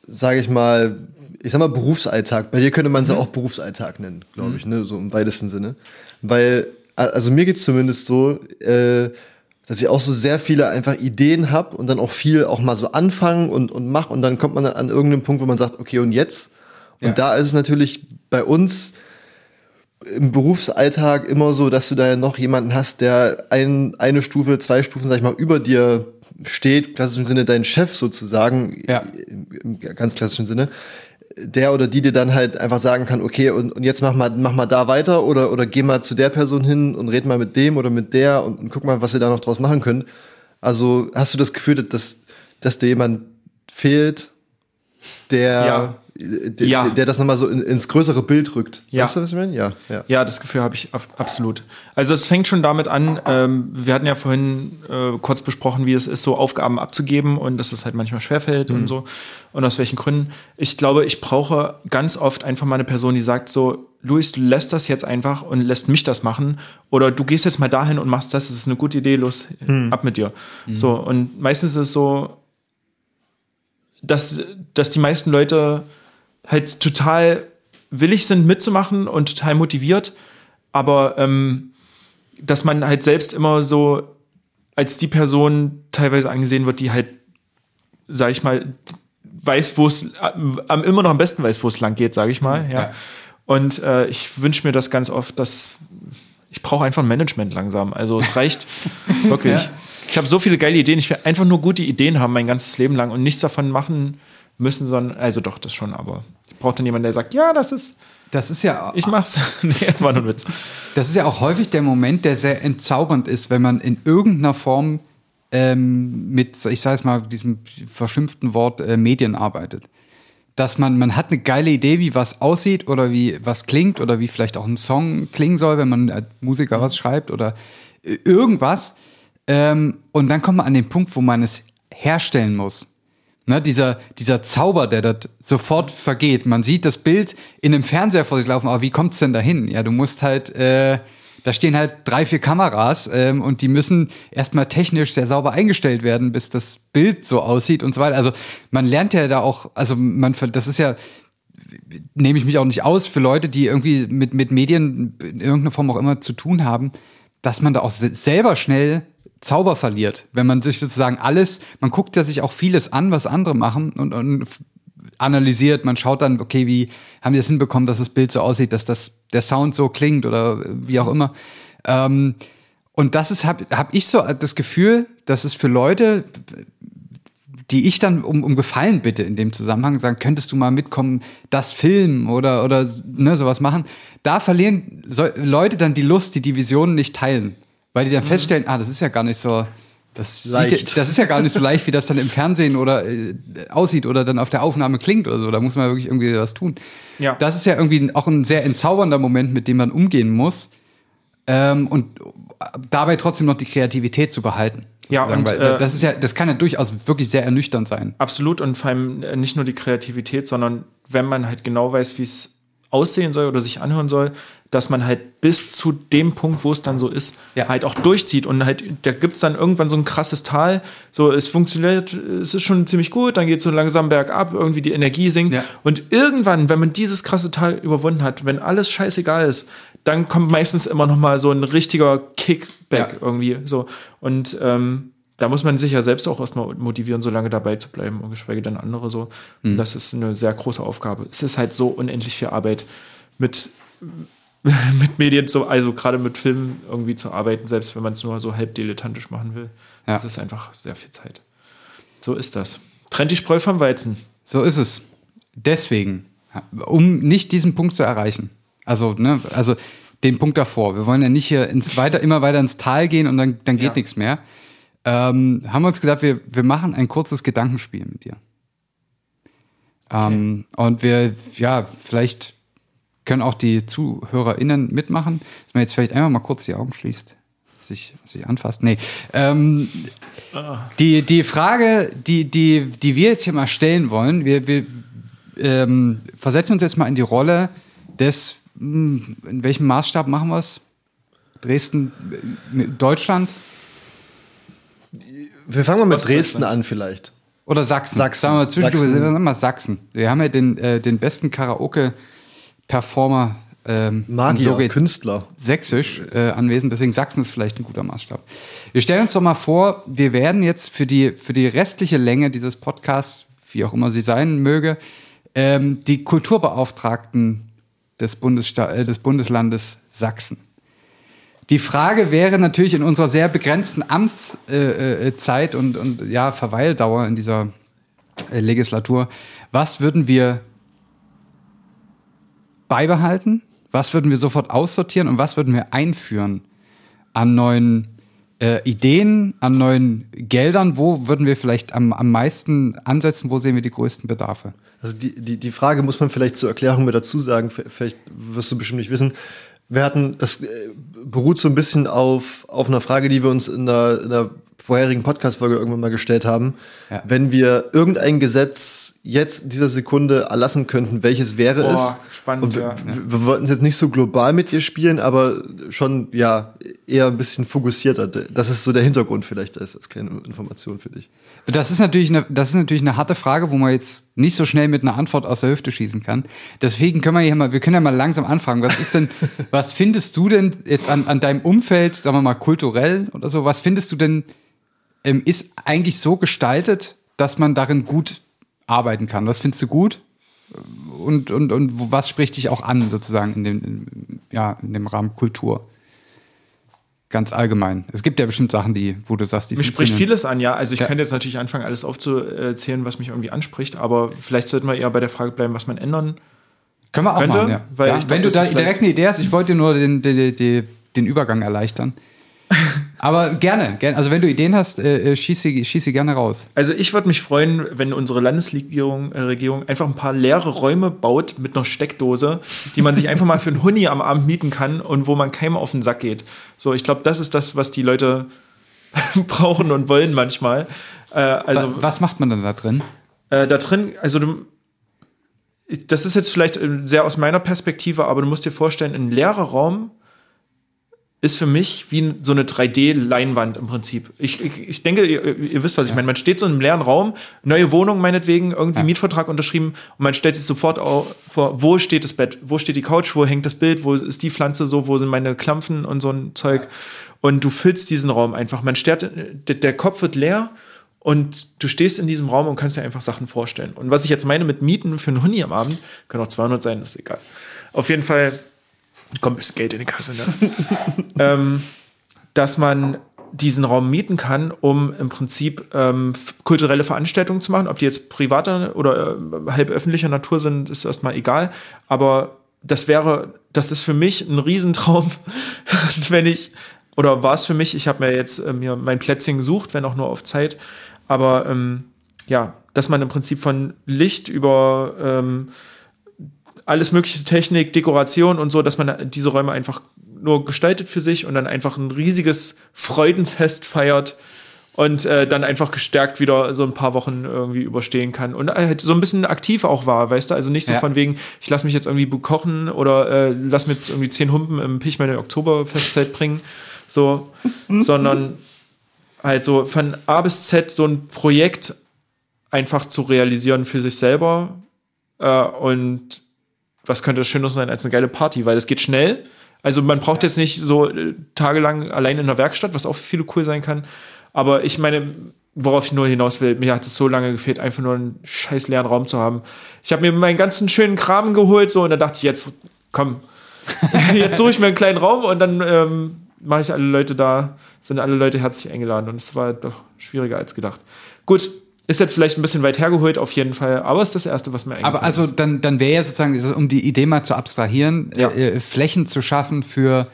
C: sage ich mal, ich sag mal Berufsalltag. Bei dir könnte man es ja auch Berufsalltag nennen, glaube ich, ne, so im weitesten Sinne. Weil, also mir geht's zumindest so, äh, dass ich auch so sehr viele einfach Ideen hab und dann auch viel auch mal so anfangen und, und mach und dann kommt man dann an irgendeinen Punkt, wo man sagt, okay, und jetzt? Und
B: Ja.
C: da ist es natürlich bei uns im Berufsalltag immer so, dass du da ja noch jemanden hast, der ein, eine Stufe, zwei Stufen, sag ich mal, über dir steht, klassischen Sinne dein Chef sozusagen,
B: Ja.
C: im, im ganz klassischen Sinne, der oder die dir dann halt einfach sagen kann, okay, und, und jetzt mach mal, mach mal da weiter oder, oder geh mal zu der Person hin und red mal mit dem oder mit der und, und guck mal, was ihr da noch draus machen könnt. Also hast du das Gefühl, dass, dass dir jemand fehlt, der,
A: Ja.
C: Der,
A: Ja.
C: der, das nochmal so in, ins größere Bild rückt?
A: Ja.
C: Weißt du, was ich meine? Ja, ja.
A: Ja, das Gefühl habe ich ab- absolut. Also es fängt schon damit an, ähm, wir hatten ja vorhin äh, kurz besprochen, wie es ist, so Aufgaben abzugeben und dass es halt manchmal schwerfällt und so und aus welchen Gründen. Ich glaube, ich brauche ganz oft einfach mal eine Person, die sagt so, Luis, du lässt das jetzt einfach und lässt mich das machen oder du gehst jetzt mal dahin und machst das, das ist eine gute Idee, los, ab mit dir. So und meistens ist es so, dass, dass die meisten Leute halt total willig sind mitzumachen und total motiviert, aber ähm, dass man halt selbst immer so als die Person teilweise angesehen wird, die halt, sag ich mal, weiß, wo es am am immer noch am besten weiß, wo es lang geht, sage ich mal. Ja.
B: Ja.
A: Und äh, ich wünsche mir das ganz oft, dass ich brauche einfach ein Management langsam. Also es reicht wirklich. Ja. Ich habe so viele geile Ideen. Ich will einfach nur gute Ideen haben mein ganzes Leben lang und nichts davon machen müssen, sondern, also doch, das schon, aber ich brauche dann jemanden, der sagt, ja, das ist.
B: Das ist ja.
A: Ich mach's. nee, war nur ein Witz.
B: Das ist ja auch häufig der Moment, der sehr entzaubernd ist, wenn man in irgendeiner Form ähm, mit, ich sage es mal, diesem verschimpften Wort äh, Medien arbeitet. Dass man, man hat eine geile Idee, wie was aussieht oder wie was klingt oder wie vielleicht auch ein Song klingen soll, wenn man als Musiker was schreibt oder irgendwas. Ähm, und dann kommt man an den Punkt, wo man es herstellen muss. Ne, dieser, dieser Zauber, der dort sofort vergeht. Man sieht das Bild in einem Fernseher vor sich laufen, aber wie kommt's denn dahin? Ja, du musst halt, äh, da stehen halt drei, vier Kameras ähm, und die müssen erstmal technisch sehr sauber eingestellt werden, bis das Bild so aussieht und so weiter. Also man lernt ja da auch, also man, das ist ja, nehme ich mich auch nicht aus für Leute, die irgendwie mit, mit Medien in irgendeiner Form auch immer zu tun haben, dass man da auch selber schnell Zauber verliert, wenn man sich sozusagen alles, man guckt ja sich auch vieles an, was andere machen und, und analysiert, man schaut dann, okay, wie haben die das hinbekommen, dass das Bild so aussieht, dass das der Sound so klingt oder wie auch immer. Ähm, und das ist, habe hab ich so das Gefühl, dass es für Leute, die ich dann um, um Gefallen bitte in dem Zusammenhang, sagen, könntest du mal mitkommen, das filmen oder, oder ne, sowas machen, da verlieren Leute dann die Lust, die die Visionen nicht teilen. Weil die dann mhm. feststellen, ah, das ist ja gar nicht so, das, sieht, das ist ja gar nicht so leicht, wie das dann im Fernsehen oder äh, aussieht oder dann auf der Aufnahme klingt oder so. Da muss man wirklich irgendwie was tun. Ja. Das ist ja irgendwie auch ein sehr entzaubernder Moment, mit dem man umgehen muss. Ähm, und dabei trotzdem noch die Kreativität zu behalten.
A: Ja, und
B: Weil, äh, das ist ja, das kann ja durchaus wirklich sehr ernüchternd sein.
A: Absolut und vor allem äh, nicht nur die Kreativität, sondern wenn man halt genau weiß, wie es aussehen soll oder sich anhören soll, dass man halt bis zu dem Punkt, wo es dann so ist, ja. halt auch durchzieht. Und halt, da gibt es dann irgendwann so ein krasses Tal. So, es funktioniert, es ist schon ziemlich gut, dann geht es so langsam bergab, irgendwie die Energie sinkt. Ja. Und irgendwann, wenn man dieses krasse Tal überwunden hat, wenn alles scheißegal ist, dann kommt meistens immer noch mal so ein richtiger Kickback ja. irgendwie. So. Und ähm, da muss man sich ja selbst auch erstmal motivieren, so lange dabei zu bleiben und geschweige denn andere so. Mhm. Das ist eine sehr große Aufgabe. Es ist halt so unendlich viel Arbeit mit, mit Medien, so, also gerade mit Filmen irgendwie zu arbeiten, selbst wenn man es nur so halb dilettantisch machen will. Ja. Das ist einfach sehr viel Zeit. So ist das. Trennt die Spreu vom Weizen.
B: So ist es. Deswegen, um nicht diesen Punkt zu erreichen. Also, ne, also den Punkt davor. Wir wollen ja nicht hier ins weiter, immer weiter ins Tal gehen und dann, dann geht ja. nichts mehr ähm, haben wir uns gedacht, wir, wir machen ein kurzes Gedankenspiel mit dir. Okay. Ähm, und wir, ja, vielleicht können auch die ZuhörerInnen mitmachen, dass man jetzt vielleicht einmal mal kurz die Augen schließt, sich, sich anfasst. Nee. Ähm, ah. die, die Frage, die, die, die wir jetzt hier mal stellen wollen, wir, wir ähm, versetzen uns jetzt mal in die Rolle des, hm, in welchem Maßstab machen wir es? Dresden, äh, Deutschland?
C: Wir fangen mal mit Dresden an vielleicht.
B: Oder Sachsen. Sachsen. Sagen wir zwischendurch, Sachsen. Sagen wir Sachsen. Wir haben ja den, äh, den besten Karaoke-Performer
C: ähm, Magier, so Künstler.
B: Sächsisch äh, anwesend, deswegen Sachsen ist vielleicht ein guter Maßstab. Wir stellen uns doch mal vor, wir werden jetzt für die, für die restliche Länge dieses Podcasts, wie auch immer sie sein möge, ähm, die Kulturbeauftragten des, Bundessta äh, des Bundeslandes Sachsen die Frage wäre natürlich in unserer sehr begrenzten Amtszeit äh, und, und ja, Verweildauer in dieser äh, Legislatur, was würden wir beibehalten? Was würden wir sofort aussortieren und was würden wir einführen an neuen äh, Ideen, an neuen Geldern? Wo würden wir vielleicht am, am meisten ansetzen? Wo sehen wir die größten Bedarfe?
C: Also die, die, die Frage muss man vielleicht zur Erklärung mit dazu sagen, vielleicht wirst du bestimmt nicht wissen. Wir hatten, das äh, beruht so ein bisschen auf, auf einer Frage, die wir uns in der, in der vorherigen Podcast-Folge irgendwann mal gestellt haben. Ja. Wenn wir irgendein Gesetz jetzt in dieser Sekunde erlassen könnten, welches wäre Boah, es? Spannend, Und wir, ja. wir, wir wollten es jetzt nicht so global mit dir spielen, aber schon, ja, eher ein bisschen fokussierter. Das ist so der Hintergrund vielleicht als, als kleine Information für dich.
B: Das ist natürlich eine, das ist natürlich eine harte Frage, wo man jetzt nicht so schnell mit einer Antwort aus der Hüfte schießen kann. Deswegen können wir hier mal, wir können ja mal langsam anfangen. Was ist denn, was findest du denn jetzt an, an deinem Umfeld, sagen wir mal kulturell oder so, was findest du denn, ähm, ist eigentlich so gestaltet, dass man darin gut arbeiten kann? Was findest du gut? Und, und, und was spricht dich auch an, sozusagen, in dem, in, ja, in dem Rahmen Kultur? ganz allgemein. Es gibt ja bestimmt Sachen, die, wo du sagst, die
A: Mich spricht vieles an, ja. Also ich
B: Ja.
A: könnte jetzt natürlich anfangen, alles aufzuzählen, was mich irgendwie anspricht, aber vielleicht sollten wir eher bei der Frage bleiben, was man ändern.
B: Können wir auch
A: Könnte,
B: machen, ja. ja
A: ich glaub,
B: wenn du da direkt eine Idee hast, ich wollte dir nur den, den, den, den Übergang erleichtern. Aber gerne, gerne. Also wenn du Ideen hast, äh, äh, schieß, sie, schieß sie gerne raus.
A: Also ich würde mich freuen, wenn unsere Landesregierung äh, Regierung einfach ein paar leere Räume baut mit einer Steckdose, die man sich einfach mal für einen Huni am Abend mieten kann und wo man keinem auf den Sack geht. So, ich glaube, das ist das, was die Leute brauchen und wollen manchmal. Äh, also
B: Wa- Was macht man denn da drin?
A: Äh, da drin, also du, das ist jetzt vielleicht äh, sehr aus meiner Perspektive, aber du musst dir vorstellen, ein leerer Raum ist für mich wie so eine 3D-Leinwand im Prinzip. Ich, ich, ich denke, ihr, ihr wisst, was ich meine. Man steht so in einem leeren Raum, neue Wohnung meinetwegen, irgendwie
B: Ja.
A: Mietvertrag unterschrieben und man stellt sich sofort vor, wo steht das Bett, wo steht die Couch, wo hängt das Bild, wo ist die Pflanze so, wo sind meine Klampfen und so ein Zeug. Und du füllst diesen Raum einfach. Man sterrt, der, der Kopf wird leer und du stehst in diesem Raum und kannst dir einfach Sachen vorstellen. Und was ich jetzt meine mit Mieten für einen Huni am Abend, können auch 200 sein, das ist egal. Auf jeden Fall kommt ein bisschen Geld in die Kasse, ne? ähm, dass man diesen Raum mieten kann, um im Prinzip ähm, kulturelle Veranstaltungen zu machen. Ob die jetzt privater oder äh, halb öffentlicher Natur sind, ist erstmal egal. Aber das wäre, das ist für mich ein Riesentraum, wenn ich, oder war es für mich, ich habe mir jetzt äh, mir mein Plätzchen gesucht, wenn auch nur auf Zeit. Aber ähm, ja, dass man im Prinzip von Licht über ähm, alles mögliche Technik, Dekoration und so, dass man diese Räume einfach nur gestaltet für sich und dann einfach ein riesiges Freudenfest feiert und äh, dann einfach gestärkt wieder so ein paar Wochen irgendwie überstehen kann und halt so ein bisschen aktiv auch war, weißt du, also nicht so
B: Ja.
A: von wegen, ich lass mich jetzt irgendwie kochen oder äh, lass mir jetzt irgendwie zehn Humpen im Pich meine Oktoberfestzeit bringen, so, sondern halt so von A bis Z so ein Projekt einfach zu realisieren für sich selber äh, und was könnte schöner sein als eine geile Party, weil es geht schnell. Also man braucht jetzt nicht so äh, tagelang allein in der Werkstatt, was auch für viele cool sein kann. Aber ich meine, worauf ich nur hinaus will, mir hat es so lange gefehlt, einfach nur einen scheiß leeren Raum zu haben. Ich habe mir meinen ganzen schönen Kram geholt, so, und dann dachte ich, jetzt, komm, jetzt suche ich mir einen kleinen Raum und dann ähm, mache ich alle Leute da, sind alle Leute herzlich eingeladen. Und es war doch schwieriger als gedacht. Gut, ist jetzt vielleicht ein bisschen weit hergeholt, auf jeden Fall, aber ist das Erste, was mir eingefallen
B: Aber also
A: ist.
B: dann, dann wäre ja sozusagen, um die Idee mal zu abstrahieren,
A: Ja.
B: äh, äh, Flächen zu schaffen für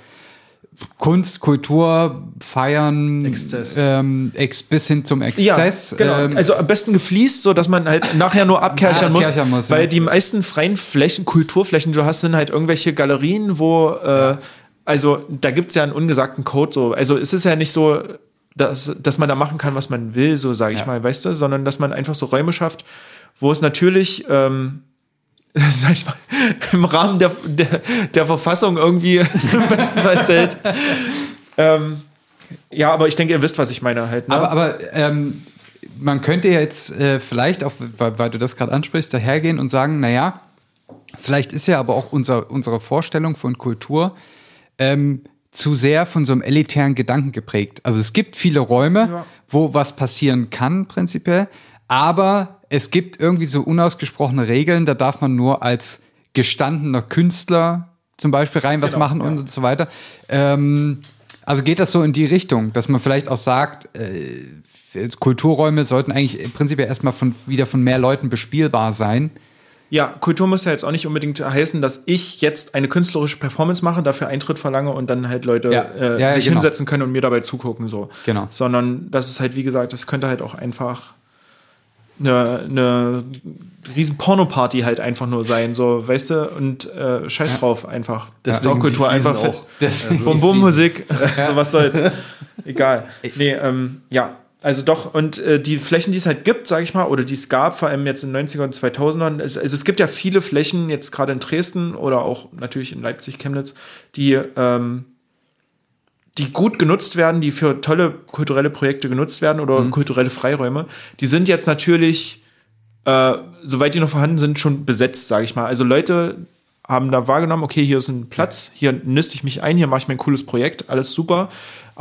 B: Kunst, Kultur, Feiern,
A: Exzess.
B: Ähm, ex, bis hin zum Exzess.
A: Ja, genau.
B: ähm,
A: also am besten gefliest, so dass man halt nachher nur abkerchern muss,
B: muss,
A: weil
B: ja.
A: die meisten freien Flächen, Kulturflächen, die du hast, sind halt irgendwelche Galerien, wo äh, also da gibt's ja einen ungesagten Code so. Also es ist ja nicht so, dass, dass man da machen kann, was man will, so sage ich
B: Ja.
A: mal, weißt du, sondern dass man einfach so Räume schafft, wo es natürlich ähm, sag ich mal, im Rahmen der, der, der Verfassung irgendwie im besten Fall hält. ähm, ja, aber ich denke, ihr wisst, was ich meine halt. Ne?
B: Aber, aber ähm, man könnte jetzt äh, vielleicht, auch weil, weil du das gerade ansprichst, dahergehen und sagen, naja, vielleicht ist ja aber auch unser, unsere Vorstellung von Kultur ähm, zu sehr von so einem elitären Gedanken geprägt. Also es gibt viele Räume,
A: Ja.
B: wo was passieren kann, prinzipiell, aber es gibt irgendwie so unausgesprochene Regeln, da darf man nur als gestandener Künstler zum Beispiel rein was
A: Genau,
B: machen
A: ja.
B: und so weiter. Ähm, also geht das so in die Richtung, dass man vielleicht auch sagt, äh, Kulturräume sollten eigentlich im Prinzip ja erstmal von, wieder von mehr Leuten bespielbar sein.
A: Ja, Kultur muss ja jetzt auch nicht unbedingt heißen, dass ich jetzt eine künstlerische Performance mache, dafür Eintritt verlange und dann halt Leute
B: Ja.
A: äh,
B: Ja,
A: sich
B: genau.
A: hinsetzen können und mir dabei zugucken. So.
B: Genau.
A: Sondern das ist halt, wie gesagt, das könnte halt auch einfach eine, eine riesen Porno-Party halt einfach nur sein, so, weißt du, und äh, scheiß drauf einfach. Das ist auch Kultur, einfach
C: auch.
A: Bum-Bum-Musik, so was soll's. Egal. Nee, ähm, ja. Also doch, und äh, die Flächen, die es halt gibt, sage ich mal, oder die es gab, vor allem jetzt in den 90er und 2000ern, es, also es gibt ja viele Flächen, jetzt gerade in Dresden oder auch natürlich in Leipzig, Chemnitz, die, ähm, die gut genutzt werden, die für tolle kulturelle Projekte genutzt werden oder kulturelle Freiräume. Die sind jetzt natürlich, äh, soweit die noch vorhanden sind, schon besetzt, sage ich mal. Also Leute haben da wahrgenommen, okay, hier ist ein Platz, hier niste ich mich ein, hier mache ich mir ein cooles Projekt, alles super.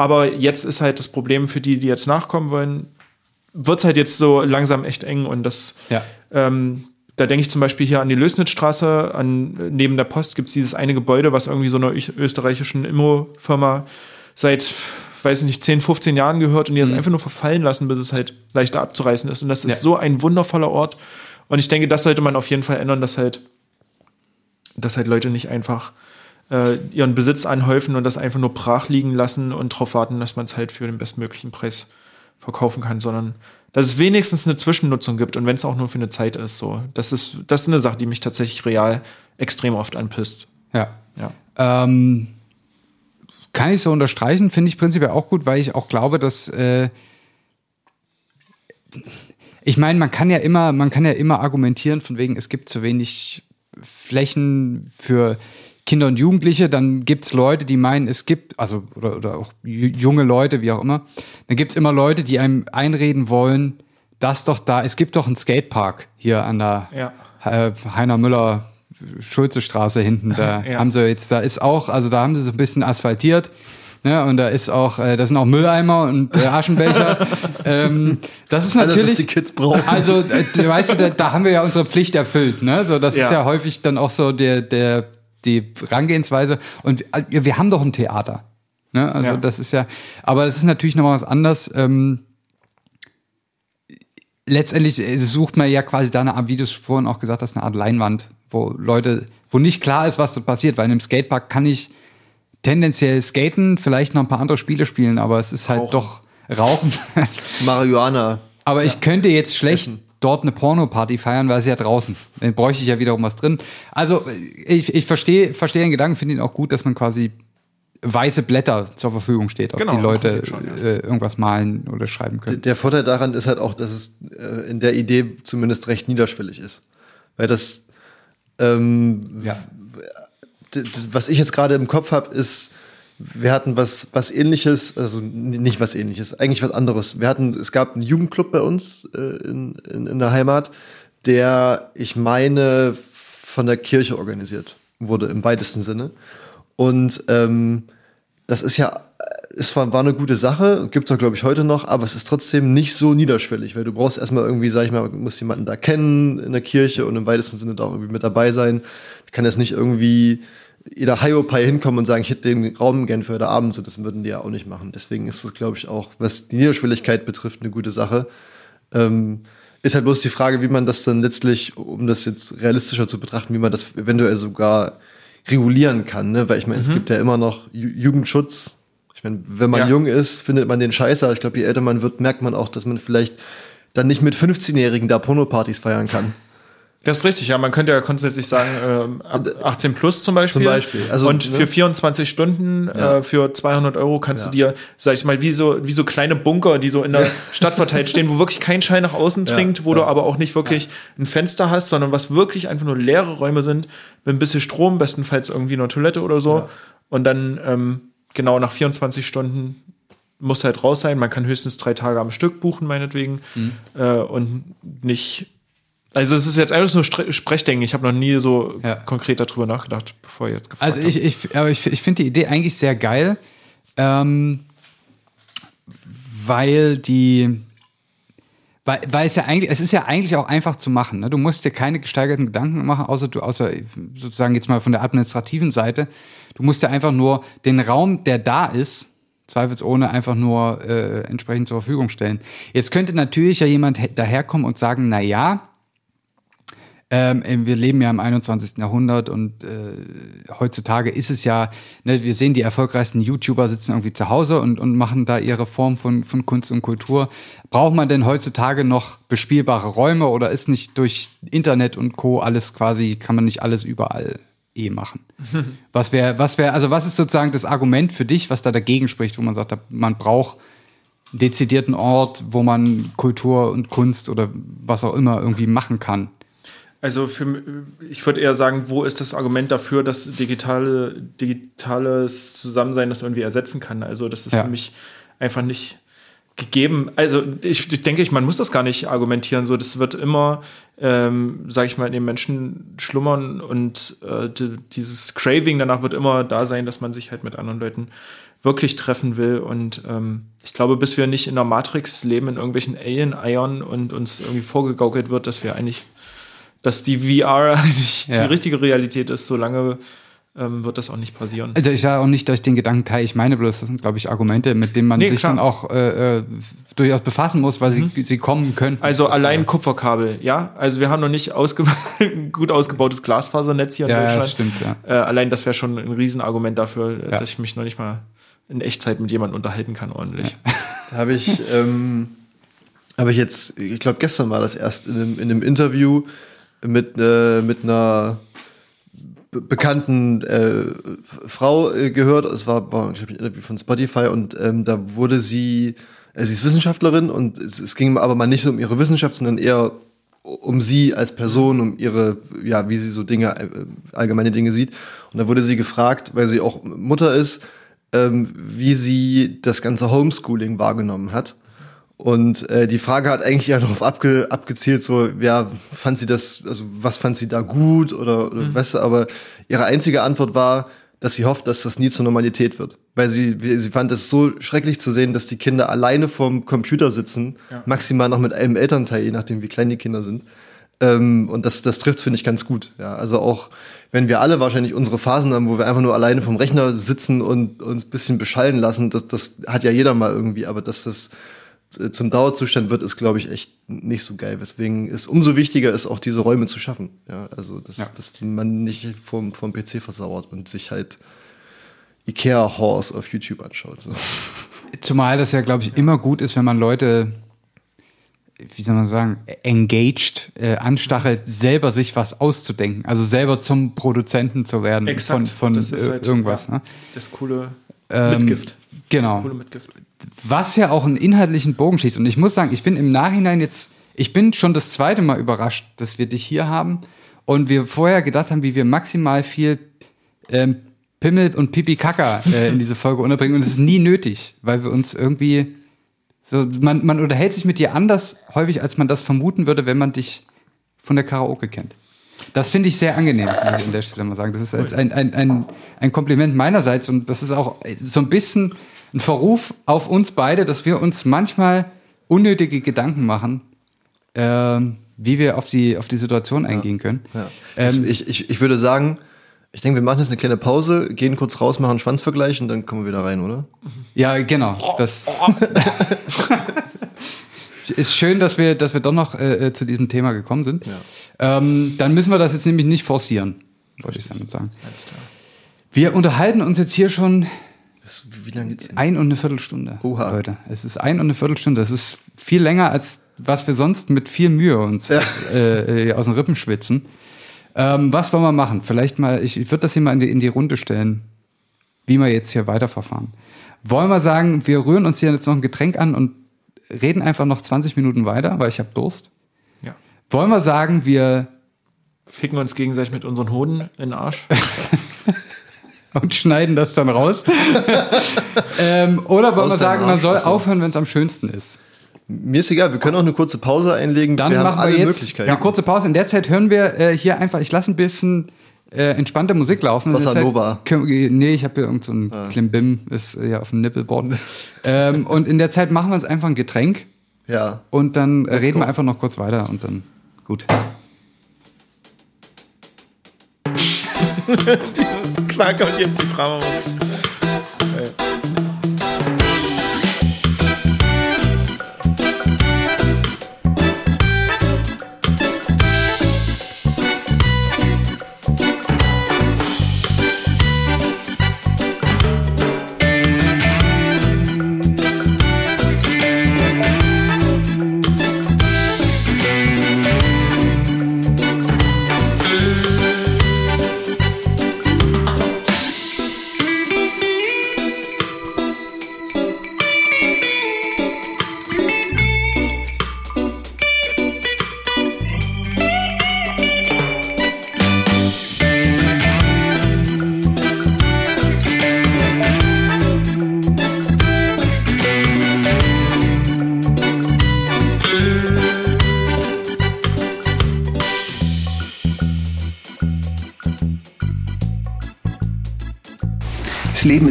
A: Aber jetzt ist halt das Problem für die, die jetzt nachkommen wollen, wird es halt jetzt so langsam echt eng und das,
B: Ja.
A: ähm, da denke ich zum Beispiel hier an die Lösnitzstraße, an, neben der Post gibt es dieses eine Gebäude, was irgendwie so einer österreichischen Immo-Firma seit, weiß ich nicht, 10, 15 Jahren gehört und die das einfach nur verfallen lassen, bis es halt leichter abzureißen ist. Und das ist
B: Ja.
A: so ein wundervoller Ort. Und ich denke, das sollte man auf jeden Fall ändern, dass halt, dass halt Leute nicht einfach äh, ihren Besitz anhäufen und das einfach nur brach liegen lassen und darauf warten, dass man es halt für den bestmöglichen Preis verkaufen kann, sondern dass es wenigstens eine Zwischennutzung gibt und wenn es auch nur für eine Zeit ist. So, das ist das ist eine Sache, die mich tatsächlich real extrem oft anpisst.
B: Ja.
A: Ja.
B: Ähm, kann ich so unterstreichen, finde ich prinzipiell auch gut, weil ich auch glaube, dass äh, ich meine, man kann ja immer, man kann ja immer argumentieren von wegen, es gibt zu wenig Flächen für Kinder und Jugendliche, dann gibt's Leute, die meinen, es gibt, also oder, oder auch ju- junge Leute, wie auch immer, dann gibt's immer Leute, die einem einreden wollen, dass doch da, es gibt doch einen Skatepark hier an der
A: Ja.
B: äh, Heiner Müller Schulze Straße hinten, da
A: Ja.
B: haben sie jetzt, da ist auch, also da haben sie so ein bisschen asphaltiert. Ne, und da ist auch, äh, da sind auch Mülleimer und äh, Aschenbecher. ähm, das ist
C: Alles,
B: natürlich.
C: was die Kids brauchen.
B: Also, äh, weißt du, da, da haben wir ja unsere Pflicht erfüllt, ne? So, das
A: Ja.
B: ist ja häufig dann auch so der, der, die Herangehensweise. Und äh, wir haben doch ein Theater. Ne? Also,
A: Ja.
B: das ist ja, aber das ist natürlich nochmal was anderes. Ähm, letztendlich äh, sucht man ja quasi da eine Art, wie du es vorhin auch gesagt hast, eine Art Leinwand, wo Leute, wo nicht klar ist, was dort passiert, weil in einem Skatepark kann ich tendenziell skaten, vielleicht noch ein paar andere Spiele spielen, aber es ist halt
A: Rauchen.
B: doch Rauchen.
C: Marihuana.
B: Aber ich könnte jetzt schlecht dort eine Porno-Party feiern, weil es ja draußen. Dann bräuchte ich ja wiederum was drin. Also ich, ich verstehe verstehe den Gedanken, finde ihn auch gut, dass man quasi weiße Blätter zur Verfügung steht, auf
A: Genau,
B: die Leute
A: schon, ja.
B: äh, irgendwas malen oder schreiben können.
C: Der Vorteil daran ist halt auch, dass es äh, in der Idee zumindest recht niederschwellig ist. Weil das, ähm,
B: Ja.
C: was ich jetzt gerade im Kopf habe, ist, wir hatten was, was ähnliches, also nicht was ähnliches, eigentlich was anderes. Wir hatten, es gab einen Jugendclub bei uns äh, in, in, in der Heimat, der, ich meine, von der Kirche organisiert wurde, im weitesten Sinne. Und ähm, das ist ja, es war, war eine gute Sache, gibt's auch, glaube ich, heute noch, aber es ist trotzdem nicht so niederschwellig, weil du brauchst erstmal irgendwie, sag ich mal, musst jemanden da kennen in der Kirche und im weitesten Sinne da auch irgendwie mit dabei sein. Ich kann jetzt nicht irgendwie jeder Hiopai hinkommen und sagen, ich hätte den Raum gern für heute Abend, so das würden die ja auch nicht machen. Deswegen ist es, glaube ich, auch, was die Niederschwelligkeit betrifft, eine gute Sache. Ähm, ist halt bloß die Frage, wie man das dann letztlich, um das jetzt realistischer zu betrachten, wie man das eventuell sogar regulieren kann, ne? Weil ich meine, es gibt ja immer noch Ju Jugendschutz. Ich meine, wenn man
A: Ja.
C: jung ist, findet man den scheiße. Aber ich glaube, je älter man wird, merkt man auch, dass man vielleicht dann nicht mit 15-Jährigen da Pornopartys feiern kann.
A: Das ist richtig, ja. Man könnte ja grundsätzlich sagen, ähm, ab 18 plus zum Beispiel.
C: Zum Beispiel, also,
A: und
C: ne?
A: für 24 Stunden,
C: Ja.
A: äh, für 200 Euro kannst
C: Ja.
A: du dir, sag ich mal, wie so, wie so kleine Bunker, die so in der Stadt verteilt stehen, wo wirklich kein Schein nach außen
C: Ja,
A: dringt, wo
C: ja.
A: du aber auch nicht wirklich ein Fenster hast, sondern was wirklich einfach nur leere Räume sind, mit ein bisschen Strom, bestenfalls irgendwie eine Toilette oder so.
C: Ja.
A: Und dann, ähm, genau nach 24 Stunden muss halt raus sein. Man kann höchstens drei Tage am Stück buchen, meinetwegen.
C: Mhm.
A: Äh, und nicht. Also es ist jetzt alles nur Sprechdenken. Ich habe noch nie so
B: Ja.
A: konkret darüber nachgedacht, bevor ihr jetzt gefragt
B: Also ich, ich, aber ich, ich finde die Idee eigentlich sehr geil, ähm, weil die, weil, weil es ja eigentlich, es ist ja eigentlich auch einfach zu machen. Ne? Du musst dir keine gesteigerten Gedanken machen, außer du, außer sozusagen jetzt mal von der administrativen Seite. Du musst dir einfach nur den Raum, der da ist, zweifelsohne einfach nur äh, entsprechend zur Verfügung stellen. Jetzt könnte natürlich ja jemand he- daherkommen und sagen, na ja, ähm, wir leben ja im 21. Jahrhundert und äh, heutzutage ist es ja, ne, wir sehen die erfolgreichsten YouTuber sitzen irgendwie zu Hause und, und machen da ihre Form von, von Kunst und Kultur. Braucht man denn heutzutage noch bespielbare Räume oder ist nicht durch Internet und Co. alles quasi, kann man nicht alles überall eh machen? was wäre, was wäre, also was ist sozusagen das Argument für dich, was da dagegen spricht, wo man sagt, man braucht einen dezidierten Ort, wo man Kultur und Kunst oder was auch immer irgendwie machen kann?
A: Also für, ich würde eher sagen, wo ist das Argument dafür, dass digitale, digitales Zusammensein das irgendwie ersetzen kann? Also das ist
B: Ja.
A: für mich einfach nicht gegeben. Also ich, ich denke, ich, man muss das gar nicht argumentieren. So, das wird immer, ähm, sage ich mal, in den Menschen schlummern und äh, di- dieses Craving danach wird immer da sein, dass man sich halt mit anderen Leuten wirklich treffen will. Und ähm, ich glaube, bis wir nicht in der Matrix leben, in irgendwelchen Alien-Eiern und uns irgendwie vorgegaukelt wird, dass wir eigentlich dass die VR eigentlich
B: Ja.
A: die richtige Realität ist, solange ähm, wird das auch nicht passieren.
B: Also ich sage auch nicht, dass ich den Gedanken teile. Ich meine bloß, das sind, glaube ich, Argumente, mit denen man
A: Nee,
B: sich
A: klar.
B: dann auch äh, äh, durchaus befassen muss, weil sie, sie kommen könnten.
A: Also allein Kupferkabel, ja. Also wir haben noch nicht ausge ein gut ausgebautes Glasfasernetz hier in
B: Ja, ja,
A: Deutschland.
B: das stimmt, ja.
A: Äh, allein das wäre schon ein Riesenargument dafür, äh,
B: Ja.
A: dass ich mich noch nicht mal in Echtzeit mit jemandem unterhalten kann ordentlich.
C: Da habe ich, ähm, habe ich jetzt, ich glaube gestern war das erst in einem, in einem Interview mit, äh, mit einer be- bekannten äh, Frau äh, gehört. Es war, war ich glaub, ein Interview von Spotify und ähm, da wurde sie, äh, sie ist Wissenschaftlerin und es, es ging aber mal nicht um ihre Wissenschaft, sondern eher um sie als Person, um ihre, ja, wie sie so Dinge, äh, allgemeine Dinge sieht. Und da wurde sie gefragt, weil sie auch Mutter ist, ähm, wie sie das ganze Homeschooling wahrgenommen hat. Und äh, die Frage hat eigentlich ja darauf abge, abgezielt, so, ja, fand sie das, also was fand sie da gut oder, oder weißt du, aber ihre einzige Antwort war, dass sie hofft, dass das nie zur Normalität wird. Weil sie, sie fand es so schrecklich zu sehen, dass die Kinder alleine vorm Computer sitzen,
A: Ja.
C: maximal noch mit einem Elternteil, je nachdem, wie klein die Kinder sind. Ähm, und das, das trifft, finde ich, ganz gut. Ja, also auch, wenn wir alle wahrscheinlich unsere Phasen haben, wo wir einfach nur alleine vom Rechner sitzen und uns ein bisschen beschallen lassen, das, das hat ja jeder mal irgendwie, aber dass das zum Dauerzustand wird, ist, glaube ich, echt nicht so geil. Weswegen es umso wichtiger ist, auch diese Räume zu schaffen. Ja, also, dass,
B: Ja.
C: dass man nicht vom, vom PC versauert und sich halt Ikea Horse auf YouTube anschaut. So.
B: Zumal das ja, glaube ich, immer gut ist, wenn man Leute, wie soll man sagen, engaged, äh, anstachelt, selber sich was auszudenken. Also selber zum Produzenten zu werden von, von
A: Das ist
B: äh,
A: halt,
B: irgendwas.
A: ja,
B: Ne?
A: Das coole
B: Ähm,
A: Mitgift.
B: Genau.
A: Coole Mitgift.
B: Was ja auch einen inhaltlichen Bogen schießt. Und ich muss sagen, ich bin im Nachhinein jetzt, ich bin schon das zweite Mal überrascht, dass wir dich hier haben und wir vorher gedacht haben, wie wir maximal viel ähm, Pimmel und Pipi Kaka äh, in diese Folge unterbringen. Und es ist nie nötig, weil wir uns irgendwie so, man, man unterhält sich mit dir anders häufig, als man das vermuten würde, wenn man dich von der Karaoke kennt. Das finde ich sehr angenehm, muss ich an der Stelle mal sagen. Das ist ein, ein, ein, ein Kompliment meinerseits und das ist auch so ein bisschen ein Verruf auf uns beide, dass wir uns manchmal unnötige Gedanken machen, ähm, wie wir auf die, auf die Situation eingehen können.
C: Ja.
B: Ähm,
C: ich, ich, ich würde sagen, ich denke, wir machen jetzt eine kleine Pause, gehen kurz raus, machen einen Schwanzvergleich und dann kommen wir wieder rein, oder?
B: Ja, genau. Das ist schön, dass wir, dass wir doch noch äh, äh, zu diesem Thema gekommen sind. Ähm, dann müssen wir das jetzt nämlich nicht forcieren, wollte ich damit sagen.
A: Alles klar.
B: Wir unterhalten uns jetzt hier schon
C: Das, wie lange geht's denn?
B: ein und eine Viertelstunde,
C: Oha.
B: Leute. Es ist ein und eine Viertelstunde. Das ist viel länger, als was wir sonst mit viel Mühe uns
C: Ja.
B: äh, äh, aus den Rippen schwitzen. Ähm, was wollen wir machen? Vielleicht mal, ich, ich würde das hier mal in die, in die Runde stellen, wie wir jetzt hier weiterverfahren. Wollen wir sagen, wir rühren uns hier jetzt noch ein Getränk an und reden einfach noch 20 Minuten weiter, weil ich habe Durst?
A: Ja.
B: Wollen wir sagen, wir
A: Ficken uns gegenseitig mit unseren Hoden in den Arsch.
B: und schneiden das dann raus? ähm, oder wollen wir sagen, man soll aufhören, wenn es am schönsten ist?
C: Mir ist egal, wir können auch eine kurze Pause einlegen.
B: Dann
C: wir haben
B: machen wir
C: alle
B: jetzt
C: Möglichkeiten.
B: eine kurze Pause. In der Zeit hören wir äh, hier einfach, ich lasse ein bisschen äh, entspannte Musik laufen.
C: Bossa
B: Zeit
C: Nova.
B: nee, ich habe hier irgend so ein Klimbim, ist äh, ja auf dem Nippelboard. ähm, und in der Zeit machen wir uns einfach ein Getränk
C: Ja.
B: und dann äh, reden
C: go.
B: wir einfach noch kurz weiter und dann gut.
A: Klar kommt jetzt die Drama.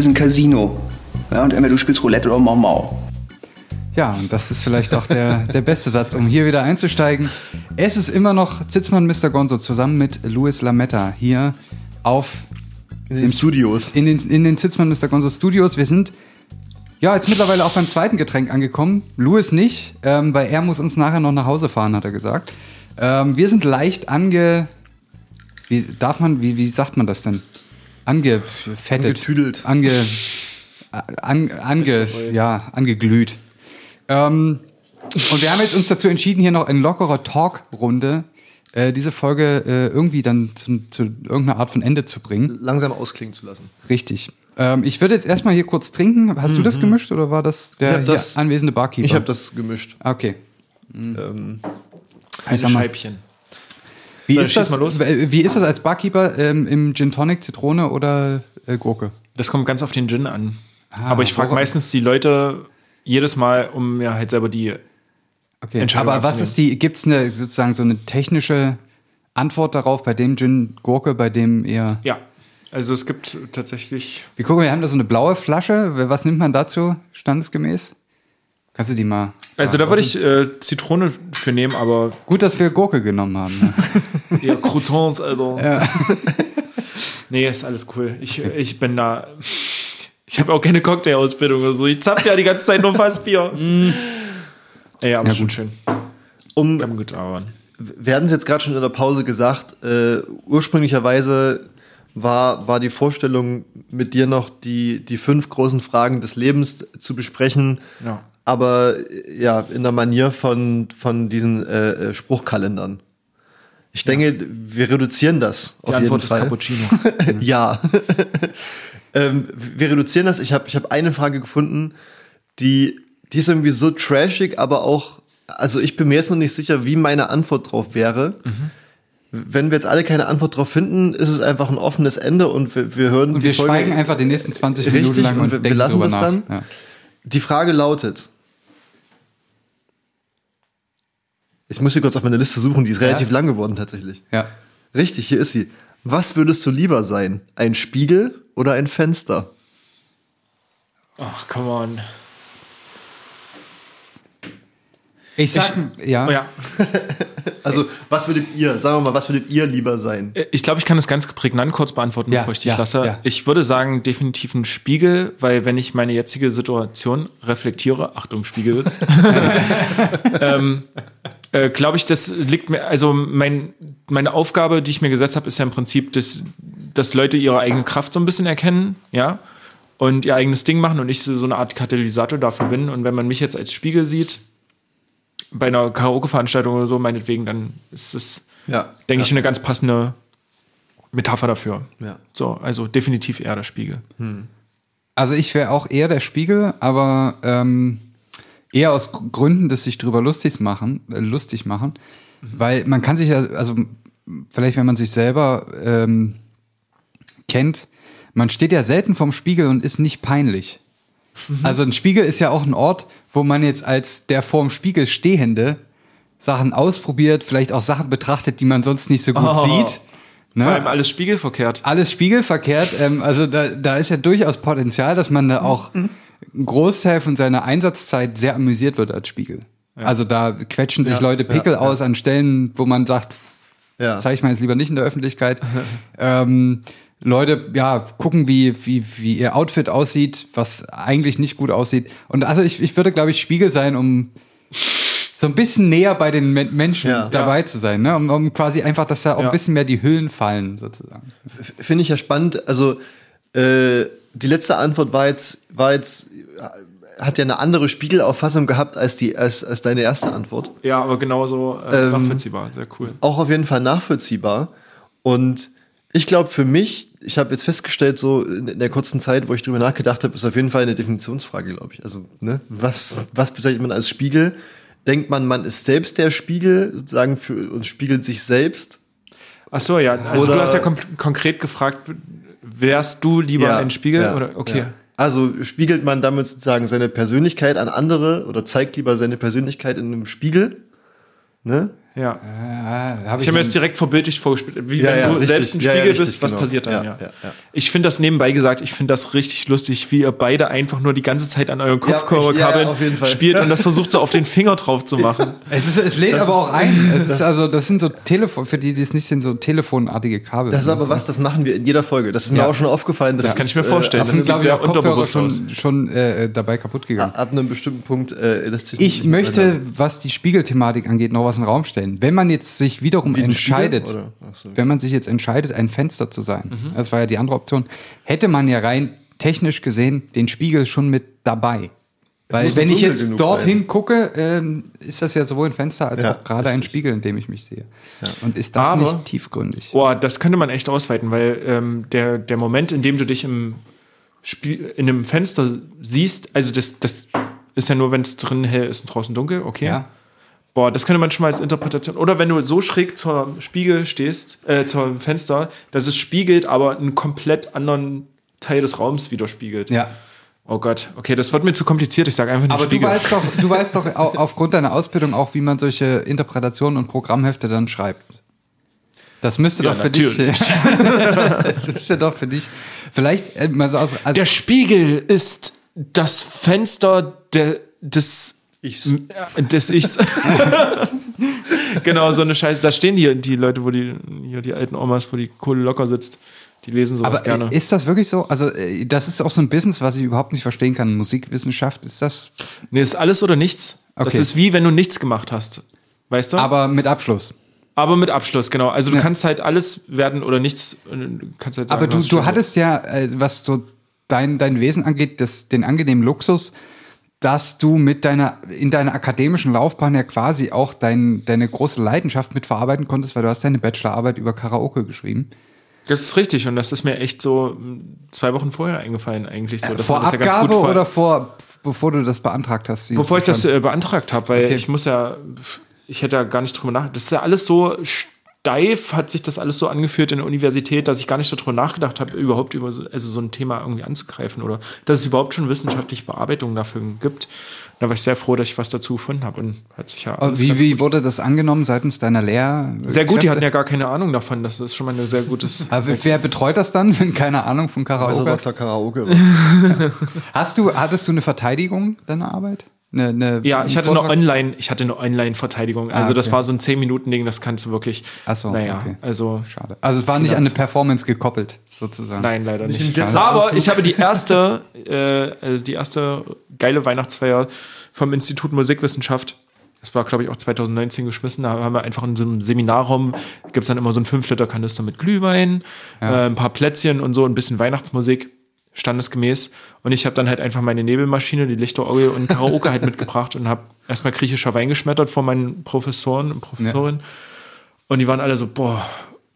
D: Ist ein Casino. Ja, und entweder du spielst Roulette oder Mau Mau.
B: Ja, und das ist vielleicht auch der, der beste Satz, um hier wieder einzusteigen. Es ist immer noch Zitzmann Mr. Gonzo zusammen mit Luis Lametta hier auf
C: In den Studios.
B: In den, in den Sitzmann Mr. Gonzo Studios. Wir sind ja jetzt mittlerweile auch beim zweiten Getränk angekommen. Louis nicht, ähm, weil er muss uns nachher noch nach Hause fahren, hat er gesagt. Ähm, wir sind leicht ange. Wie darf man, wie, wie sagt man das denn? Angefettet.
C: Angetüdelt.
B: Ange. An, ange, ja, angeglüht. Ähm, und wir haben jetzt uns dazu entschieden, hier noch in lockerer Talk-Runde äh, diese Folge äh, irgendwie dann zu, zu irgendeiner Art von Ende zu bringen.
C: Langsam ausklingen zu lassen.
B: Richtig. Ähm, ich würde jetzt erstmal hier kurz trinken. Hast du das gemischt oder war das der
C: das-
B: anwesende Barkeeper?
C: Ich habe das gemischt.
B: Okay.
C: Ähm,
A: Ein Scheibchen.
B: Wie
A: So,
B: ist, das, wie ist das als Barkeeper ähm, im Gin Tonic, Zitrone oder äh, Gurke?
A: Das kommt ganz auf den Gin an.
B: Ah,
A: Aber ich frage meistens die Leute jedes Mal, um mir halt selber die.
B: Okay.
A: Entscheidung
B: Aber was ist die, gibt es eine sozusagen so eine technische Antwort darauf, bei dem Gin Gurke, bei dem eher.
A: Ja. Also es gibt tatsächlich.
B: Wir gucken, wir haben da so eine blaue Flasche. Was nimmt man dazu standesgemäß? Kannst du die mal.
A: Also da würde ich äh, Zitrone für nehmen, aber
B: Gut, dass wir Gurke genommen haben. Ne?
A: eher Croutons, Alter. nee, ist alles cool. Ich, ich bin da. Ich habe auch keine Cocktail-Ausbildung oder so. Ich zapf ja die ganze Zeit nur Fassbier. Ja, aber
B: Ja, gut.
A: schön.
C: um,
A: Kann gut dauern.
C: wir hatten es jetzt gerade schon in der Pause gesagt, äh, ursprünglicherweise war, war die Vorstellung, mit dir noch die, die fünf großen Fragen des Lebens zu besprechen,
A: Ja.
C: aber äh, ja, in der Manier von, von diesen äh, äh, Spruchkalendern. Ich denke, wir reduzieren das
A: Die
C: auf
A: Antwort
C: jeden
A: ist
C: Fall.
A: Cappuccino.
C: ja. ähm, wir reduzieren das. Ich habe ich hab eine Frage gefunden, die, die ist irgendwie so trashig, aber auch, also ich bin mir jetzt noch nicht sicher, wie meine Antwort drauf wäre. Wenn wir jetzt alle keine Antwort drauf finden, ist es einfach ein offenes Ende und wir, wir hören
B: Und wir
C: Folge-
B: schweigen einfach die nächsten 20 Minuten
C: Richtig,
B: lang
C: und
B: und,
C: wir- wir lassen das
B: nach.
C: dann.
B: Ja.
C: Die Frage lautet. Ich muss hier kurz auf meine Liste suchen, die ist relativ lang geworden tatsächlich.
B: ja.
C: Richtig, hier ist sie. Was würdest du lieber sein? Ein Spiegel oder ein Fenster?
A: Ach, come on.
B: Ich sag, ja.
A: Oh ja.
C: Also, was würdet ihr, sagen wir mal, was würdet ihr lieber sein?
A: Äh, Ich glaube, ich kann das ganz prägnant kurz beantworten,
B: Ja,
A: bevor ich dich
B: ja,
A: lasse.
B: ja.
A: Ich würde sagen, definitiv ein Spiegel, weil wenn ich meine jetzige Situation reflektiere, Achtung, Spiegelwitz, ähm, äh, glaube ich, das liegt mir, also mein, meine Aufgabe, die ich mir gesetzt habe, ist ja im Prinzip, dass, dass Leute ihre eigene Kraft so ein bisschen erkennen, ja, und ihr eigenes Ding machen und ich so eine Art Katalysator dafür bin. Und wenn man mich jetzt als Spiegel sieht, bei einer Karaoke-Veranstaltung oder so, meinetwegen, dann ist es
C: Ja.
A: denke ich, eine ganz passende Metapher dafür.
C: Ja.
A: So, also definitiv eher der Spiegel.
B: Also ich wäre auch eher der Spiegel, aber ähm, eher aus Gründen, dass sich drüber lustig machen, äh, lustig machen, weil man kann sich ja, also vielleicht wenn man sich selber ähm, kennt, man steht ja selten vorm Spiegel und ist nicht peinlich. Also ein Spiegel ist ja auch ein Ort, wo man jetzt als der vorm Spiegel Stehende Sachen ausprobiert, vielleicht auch Sachen betrachtet, die man sonst nicht so gut
A: Oh.
B: sieht. Ne?
A: Vor allem alles spiegelverkehrt.
B: alles spiegelverkehrt. Ähm, also da, da ist ja durchaus Potenzial, dass man da auch einen Großteil von seiner Einsatzzeit sehr amüsiert wird als Spiegel. Also da quetschen sich
C: Ja,
B: Leute Pickel
C: ja,
B: aus an Stellen, wo man sagt,
C: Ja.
B: zeige ich mal jetzt lieber nicht in der Öffentlichkeit. ähm, Leute, ja, gucken, wie, wie, wie ihr Outfit aussieht, was eigentlich nicht gut aussieht. Und also ich, ich würde, glaube ich, Spiegel sein, um so ein bisschen näher bei den Men Menschen
C: Ja.
B: dabei zu sein, ne? um, um quasi einfach, dass da auch
A: Ja.
B: ein bisschen mehr die Hüllen fallen, sozusagen.
C: Finde ich ja spannend. Also, äh, die letzte Antwort war jetzt, war jetzt, hat ja eine andere Spiegelauffassung gehabt als die, als, als deine erste Antwort.
A: Ja, aber genauso äh,
C: Ähm,
A: nachvollziehbar. Sehr cool.
C: auch auf jeden Fall nachvollziehbar. Und ich glaube, für mich, ich habe jetzt festgestellt, so in der kurzen Zeit, wo ich drüber nachgedacht habe, ist auf jeden Fall eine Definitionsfrage, glaube ich. Also, ne, was, was bezeichnet man als Spiegel? Denkt man, man ist selbst der Spiegel, sozusagen für und spiegelt sich selbst?
A: Ach so, ja. Also
C: Oder-
A: du hast ja konkret gefragt, wärst du lieber ein Spiegel?
C: ja,
A: oder? Okay.
C: ja. Also spiegelt man damit sozusagen seine Persönlichkeit an andere oder zeigt lieber seine Persönlichkeit in einem Spiegel? Ne?
A: Ja.
B: Äh, hab
A: Ich habe mir das direkt vorbildlich vorgespielt. Wie
C: Ja,
A: wenn
C: ja,
A: du
C: richtig.
A: selbst ein Spiegel
C: ja, richtig,
A: bist, was
C: genau.
A: passiert dann,
C: Ja,
A: ja.
C: ja, ja.
A: Ich finde das nebenbei gesagt, ich finde das richtig lustig, wie ihr beide einfach nur die ganze Zeit an euren
C: Fall.
A: spielt und das versucht so auf den Finger drauf zu machen.
B: Es, ist, es lädt aber auch ein. Es ist also, das sind so Telefon, für die, die es nicht sind, so telefonartige Kabel.
C: Das ist aber was, das machen wir in jeder Folge. Das ist mir
B: Ja.
C: auch schon aufgefallen. Das,
A: Das kann ich mir vorstellen.
C: Äh,
B: Das sind, glaube ich, auch Kopfhörer
A: unterbewusst
B: schon, schon äh, dabei kaputt gegangen.
C: ab einem bestimmten Punkt äh, lässt sich
B: Ich möchte, was die Spiegelthematik angeht, noch was in den Raum stellen. Wenn man jetzt sich wiederum entscheidet?
C: Ach so.
B: wenn man sich jetzt entscheidet, ein Fenster zu sein,
C: Mhm.
B: das war ja die andere Option, hätte man ja rein technisch gesehen den Spiegel schon mit dabei. Weil wenn ich jetzt dorthin
C: sein.
B: gucke, ähm, ist das ja sowohl ein Fenster als
C: Ja,
B: auch gerade ein Spiegel, in dem ich mich sehe. Und ist das
A: Aber-
B: nicht tiefgründig?
A: Boah, das könnte man echt ausweiten, weil ähm, der, der Moment, in dem du dich im Spiel, in einem Fenster siehst, also das, das ist ja nur, wenn es drin hell ist und draußen dunkel, okay.
B: Ja.
A: Boah, das könnte man schon mal als Interpretation. Oder wenn du so schräg zur Spiegel stehst, äh, zum Fenster, dass es spiegelt, aber einen komplett anderen Teil des Raums widerspiegelt.
B: Ja.
A: Oh Gott, okay, das wird mir zu kompliziert. Ich sage einfach nur
B: Aber du
A: Spiegel.
B: weißt doch, du weißt doch au- aufgrund deiner Ausbildung auch, wie man solche Interpretationen und Programmhefte dann schreibt. Das müsste
A: Ja,
B: doch für dich, das müsste doch für dich, vielleicht, äh, mal so aus, also,
A: Der Spiegel ist das Fenster der, des
C: Ichs.
A: Ja, des Ichs. genau, so eine Scheiße. Da stehen die, die Leute, wo die, hier die alten Omas, wo die Kohle locker sitzt. Die lesen sowas
B: aber
A: gerne.
B: äh, ist das wirklich so? Also, äh, das ist auch so ein Business, was ich überhaupt nicht verstehen kann. Musikwissenschaft, ist das?
A: nee, ist alles oder nichts. Das
B: Okay.
A: ist wie wenn du nichts gemacht hast. Weißt du?
B: Aber mit Abschluss.
A: Aber mit Abschluss, genau. Also du
B: Ja.
A: kannst halt alles werden oder nichts. äh, Kannst halt sagen,
B: Aber du, du
A: schon-
B: hattest ja, was so dein, dein Wesen angeht, das, den angenehmen Luxus, dass du mit deiner, in deiner akademischen Laufbahn ja quasi auch dein, deine große Leidenschaft mit verarbeiten konntest, weil du hast deine Bachelorarbeit über Karaoke geschrieben.
A: Das ist richtig und das ist mir echt so mh, zwei Wochen vorher eingefallen eigentlich so. dass
B: vor
A: das ja
B: Abgabe
A: ver-
B: oder vor, bevor du das beantragt hast?
A: Bevor ich das äh, beantragt habe, weil
B: Okay.
A: ich muss ja, ich hätte ja gar nicht drüber nachgedacht. Das ist ja alles so steif, hat sich das alles so angeführt in der Universität, dass ich gar nicht darüber nachgedacht habe, überhaupt über so, also so ein Thema irgendwie anzugreifen oder dass es überhaupt schon wissenschaftliche Bearbeitungen dafür gibt. Da war ich sehr froh, dass ich was dazu gefunden habe und hat sich ja
B: wie, wie wurde das angenommen seitens deiner Lehr?
A: sehr gut, die hatten ja gar keine Ahnung davon. Das ist schon mal ein sehr gutes.
B: Aber wer betreut das dann, wenn keine Ahnung von
C: Also
B: Karaoke? hat?
C: Dr. Karaoke.
B: Hast du, hattest du eine Verteidigung deiner Arbeit? Eine, eine,
A: Ja, ich hatte eine
B: Vortrag?
A: Online, ich hatte eine Online-Verteidigung. Also
B: Ah,
A: das
B: okay.
A: war so ein 10-Minuten-Ding, das kannst du wirklich.
B: Ach so,
A: naja,
B: okay.
A: also
B: Schade. Also es war nicht an eine Performance gekoppelt, sozusagen.
A: Nein, leider
C: Nicht
A: nicht. Aber ich habe die erste, äh, also die erste geile Weihnachtsfeier vom Institut Musikwissenschaft. Das war, glaube ich, auch 2019 geschmissen. Da haben wir einfach in so einem Seminarraum, gibt es dann immer so einen 5-Liter-Kanister mit Glühwein, äh, ein paar Plätzchen und so, ein bisschen Weihnachtsmusik, standesgemäß. Und ich habe dann halt einfach meine Nebelmaschine, die Lichterorgel und Karaoke halt mitgebracht und habe erstmal griechischer Wein geschmettert vor meinen Professoren und Professorinnen. Und die waren alle so, boah,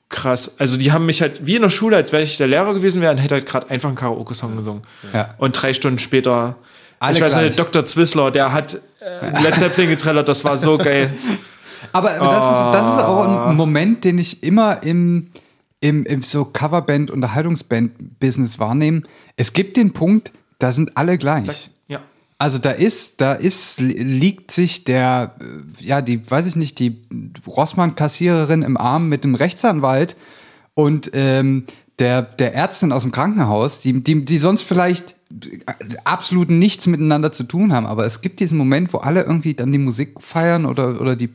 A: krass. Also die haben mich halt, wie in der Schule, als wäre ich der Lehrer gewesen wäre, und hätte halt gerade einfach einen Karaoke-Song gesungen.
B: Ja.
A: Und drei Stunden später,
B: Alle
A: ich weiß
B: gleich.
A: nicht, Dr. Zwissler, der hat äh, Led Zeppelin getrellert, das war so geil.
B: Aber das, ist, das ist auch
A: Ah.
B: ein Moment, den ich immer im, im, im so Coverband, Unterhaltungsband-Business wahrnehme. Es gibt den Punkt, da sind alle gleich.
A: Ja.
B: Also da ist, da ist, li- liegt sich der, äh, ja, die, weiß ich nicht, die Rossmann-Kassiererin im Arm mit dem Rechtsanwalt und ähm, der, der Ärztin aus dem Krankenhaus, die, die, die sonst vielleicht absolut nichts miteinander zu tun haben, aber es gibt diesen Moment, wo alle irgendwie dann die Musik feiern oder, oder die,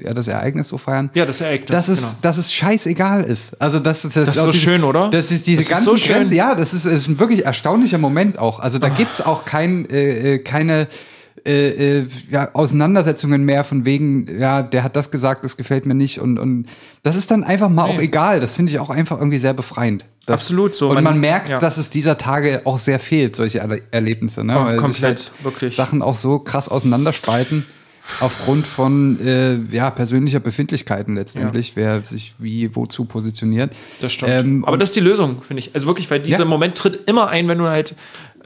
B: ja, das Ereignis so feiern.
A: Ja, das Ereignis,
B: Dass es,
A: genau.
B: dass es scheißegal ist. Also, das, das, das
A: ist so schön, oder?
B: Das ist diese
A: Das ist
B: ganzen
A: so schön.
B: Grenzen, ja, das ist, ist ein wirklich erstaunlicher Moment auch. Also da gibt's auch kein, äh, äh, keine äh, äh, ja, Auseinandersetzungen mehr von wegen, ja, der hat das gesagt, das gefällt mir nicht und, und das ist dann einfach mal auch egal. Das finde ich auch einfach irgendwie sehr befreiend. Das,
A: Absolut so.
B: Und man,
A: Man-
B: merkt,
A: ja.
B: dass es dieser Tage auch sehr fehlt, solche Erle Erlebnisse. Ne?
A: Oh, komplett, wirklich.
B: Sachen auch so krass auseinanderspalten. Aufgrund von äh, ja, persönlicher Befindlichkeiten letztendlich, wer sich wie wozu positioniert.
A: Das stimmt.
B: Ähm,
A: Aber das ist die Lösung, finde ich. Also wirklich, weil dieser
B: Ja.
A: Moment tritt immer ein, wenn du halt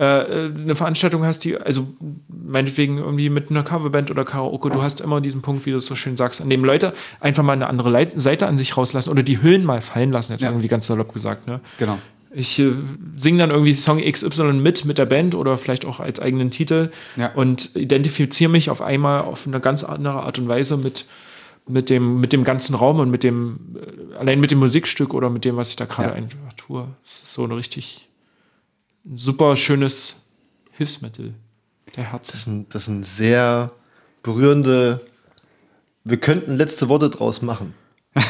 A: äh, eine Veranstaltung hast, die, also meinetwegen irgendwie mit einer Coverband oder Karaoke, du hast immer diesen Punkt, wie du es so schön sagst, an dem Leute einfach mal eine andere Leit Seite an sich rauslassen oder die Hüllen mal fallen lassen, jetzt
B: Ja.
A: irgendwie ganz salopp gesagt. Ne?
B: Genau.
A: Ich äh, singe dann irgendwie Song XY mit, mit der Band oder vielleicht auch als eigenen Titel
B: Ja.
A: und identifiziere mich auf einmal auf eine ganz andere Art und Weise mit mit dem, mit dem ganzen Raum und mit dem, äh, allein mit dem Musikstück oder mit dem, was ich da gerade
B: Ja.
A: einfach tue. Es ist so ein richtig ein super schönes Hilfsmittel der Herzen.
C: Das sind, das sind sehr berührende. Wir könnten letzte Worte draus machen.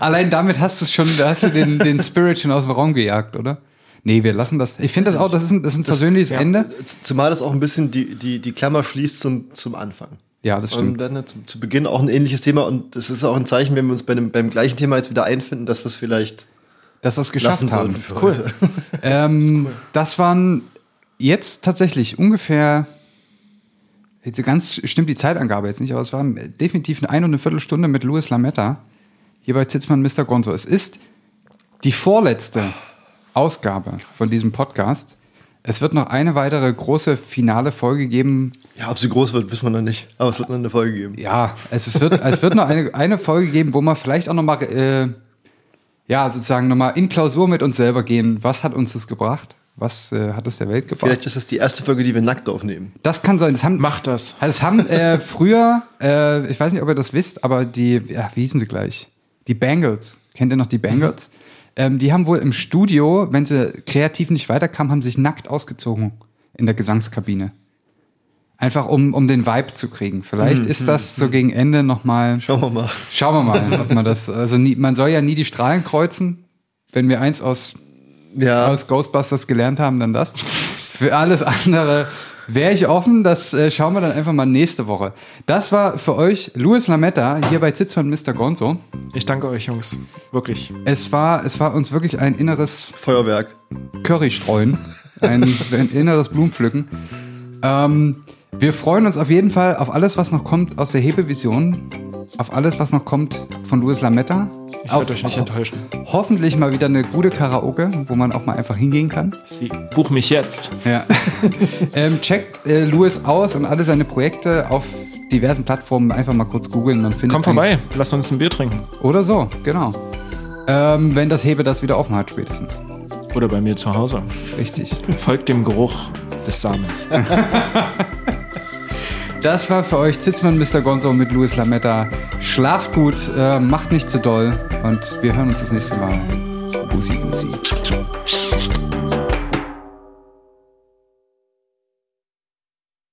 B: Allein damit hast du es schon, da hast du den, den Spirit schon aus dem Raum gejagt, oder? Nee, wir lassen das. Ich finde das auch, das ist ein, das ist ein versöhnliches
A: ja.
B: Ende.
C: Zumal das auch ein bisschen die, die, die Klammer schließt zum, zum Anfang.
B: Ja, das
C: Und
B: stimmt.
C: dann zu, zu Beginn auch ein ähnliches Thema und das ist auch ein Zeichen, wenn wir uns bei dem, beim gleichen Thema jetzt wieder einfinden, dass wir es vielleicht
B: Dass wir es geschafft haben.
A: Cool.
B: Ähm, das waren jetzt tatsächlich ungefähr, ganz stimmt die Zeitangabe jetzt nicht, aber es war definitiv eine ein und eine Viertelstunde mit Louis Lametta hier bei Zitzmann Mr. Gonzo. Es ist die vorletzte Ausgabe von diesem Podcast. Es wird noch eine weitere große finale Folge geben.
C: Ja, ob sie groß wird, wissen wir noch nicht. Aber es wird noch eine Folge geben.
B: Ja, es, es, wird, es wird noch eine, eine Folge geben, wo wir vielleicht auch noch mal, äh, ja, sozusagen noch mal in Klausur mit uns selber gehen. Was hat uns das gebracht? Was äh, hat es der Welt gebracht?
C: Vielleicht ist das die erste Folge, die wir nackt aufnehmen.
B: Das kann sein. Das haben,
A: Mach das.
B: Also es haben äh, früher, äh, ich weiß nicht, ob ihr das wisst, aber die, ja, wie hießen sie gleich? Die Bangles. Kennt ihr noch die Bangles? Ähm, die haben wohl im Studio, wenn sie kreativ nicht weiterkamen, haben sich nackt ausgezogen in der Gesangskabine. Einfach um, um den Vibe zu kriegen. Vielleicht ist das so gegen Ende nochmal.
C: Schauen wir mal.
B: Schauen wir mal, ob man das. Also nie, man soll ja nie die Strahlen kreuzen. Wenn wir eins aus
C: Ja,
B: aus Ghostbusters gelernt haben, dann das. Für alles andere wäre ich offen. Das äh, schauen wir dann einfach mal nächste Woche. Das war für euch Louis Lametta hier bei Zitz von Mr. Gonzo.
A: Ich danke euch, Jungs. Wirklich.
B: Es war, es war uns wirklich ein inneres
C: Feuerwerk.
B: Curry-Streuen, ein, ein inneres Blumenpflücken. Ähm, wir freuen uns auf jeden Fall auf alles, was noch kommt aus der Hebevision, auf alles, was noch kommt von Louis Lametta.
A: Ich werde euch nicht enttäuschen.
B: hoffentlich mal wieder eine gute Karaoke, wo man auch mal einfach hingehen kann.
A: Sie, buch mich jetzt.
B: Ja. ähm, checkt äh, Louis aus und alle seine Projekte auf diversen Plattformen einfach mal kurz googeln. Man findet
A: Komm vorbei, lass uns ein Bier trinken.
B: Oder so, genau. Ähm, wenn das Hebe das wieder offen hat, spätestens.
A: Oder bei mir zu Hause.
B: Richtig.
A: Folgt dem Geruch des Samens.
B: Das war für euch Zitzmann Mr. Gonzo mit Louis Lametta. Schlaft gut, äh, macht nicht zu doll und wir hören uns das nächste Mal. Bussi, bussi.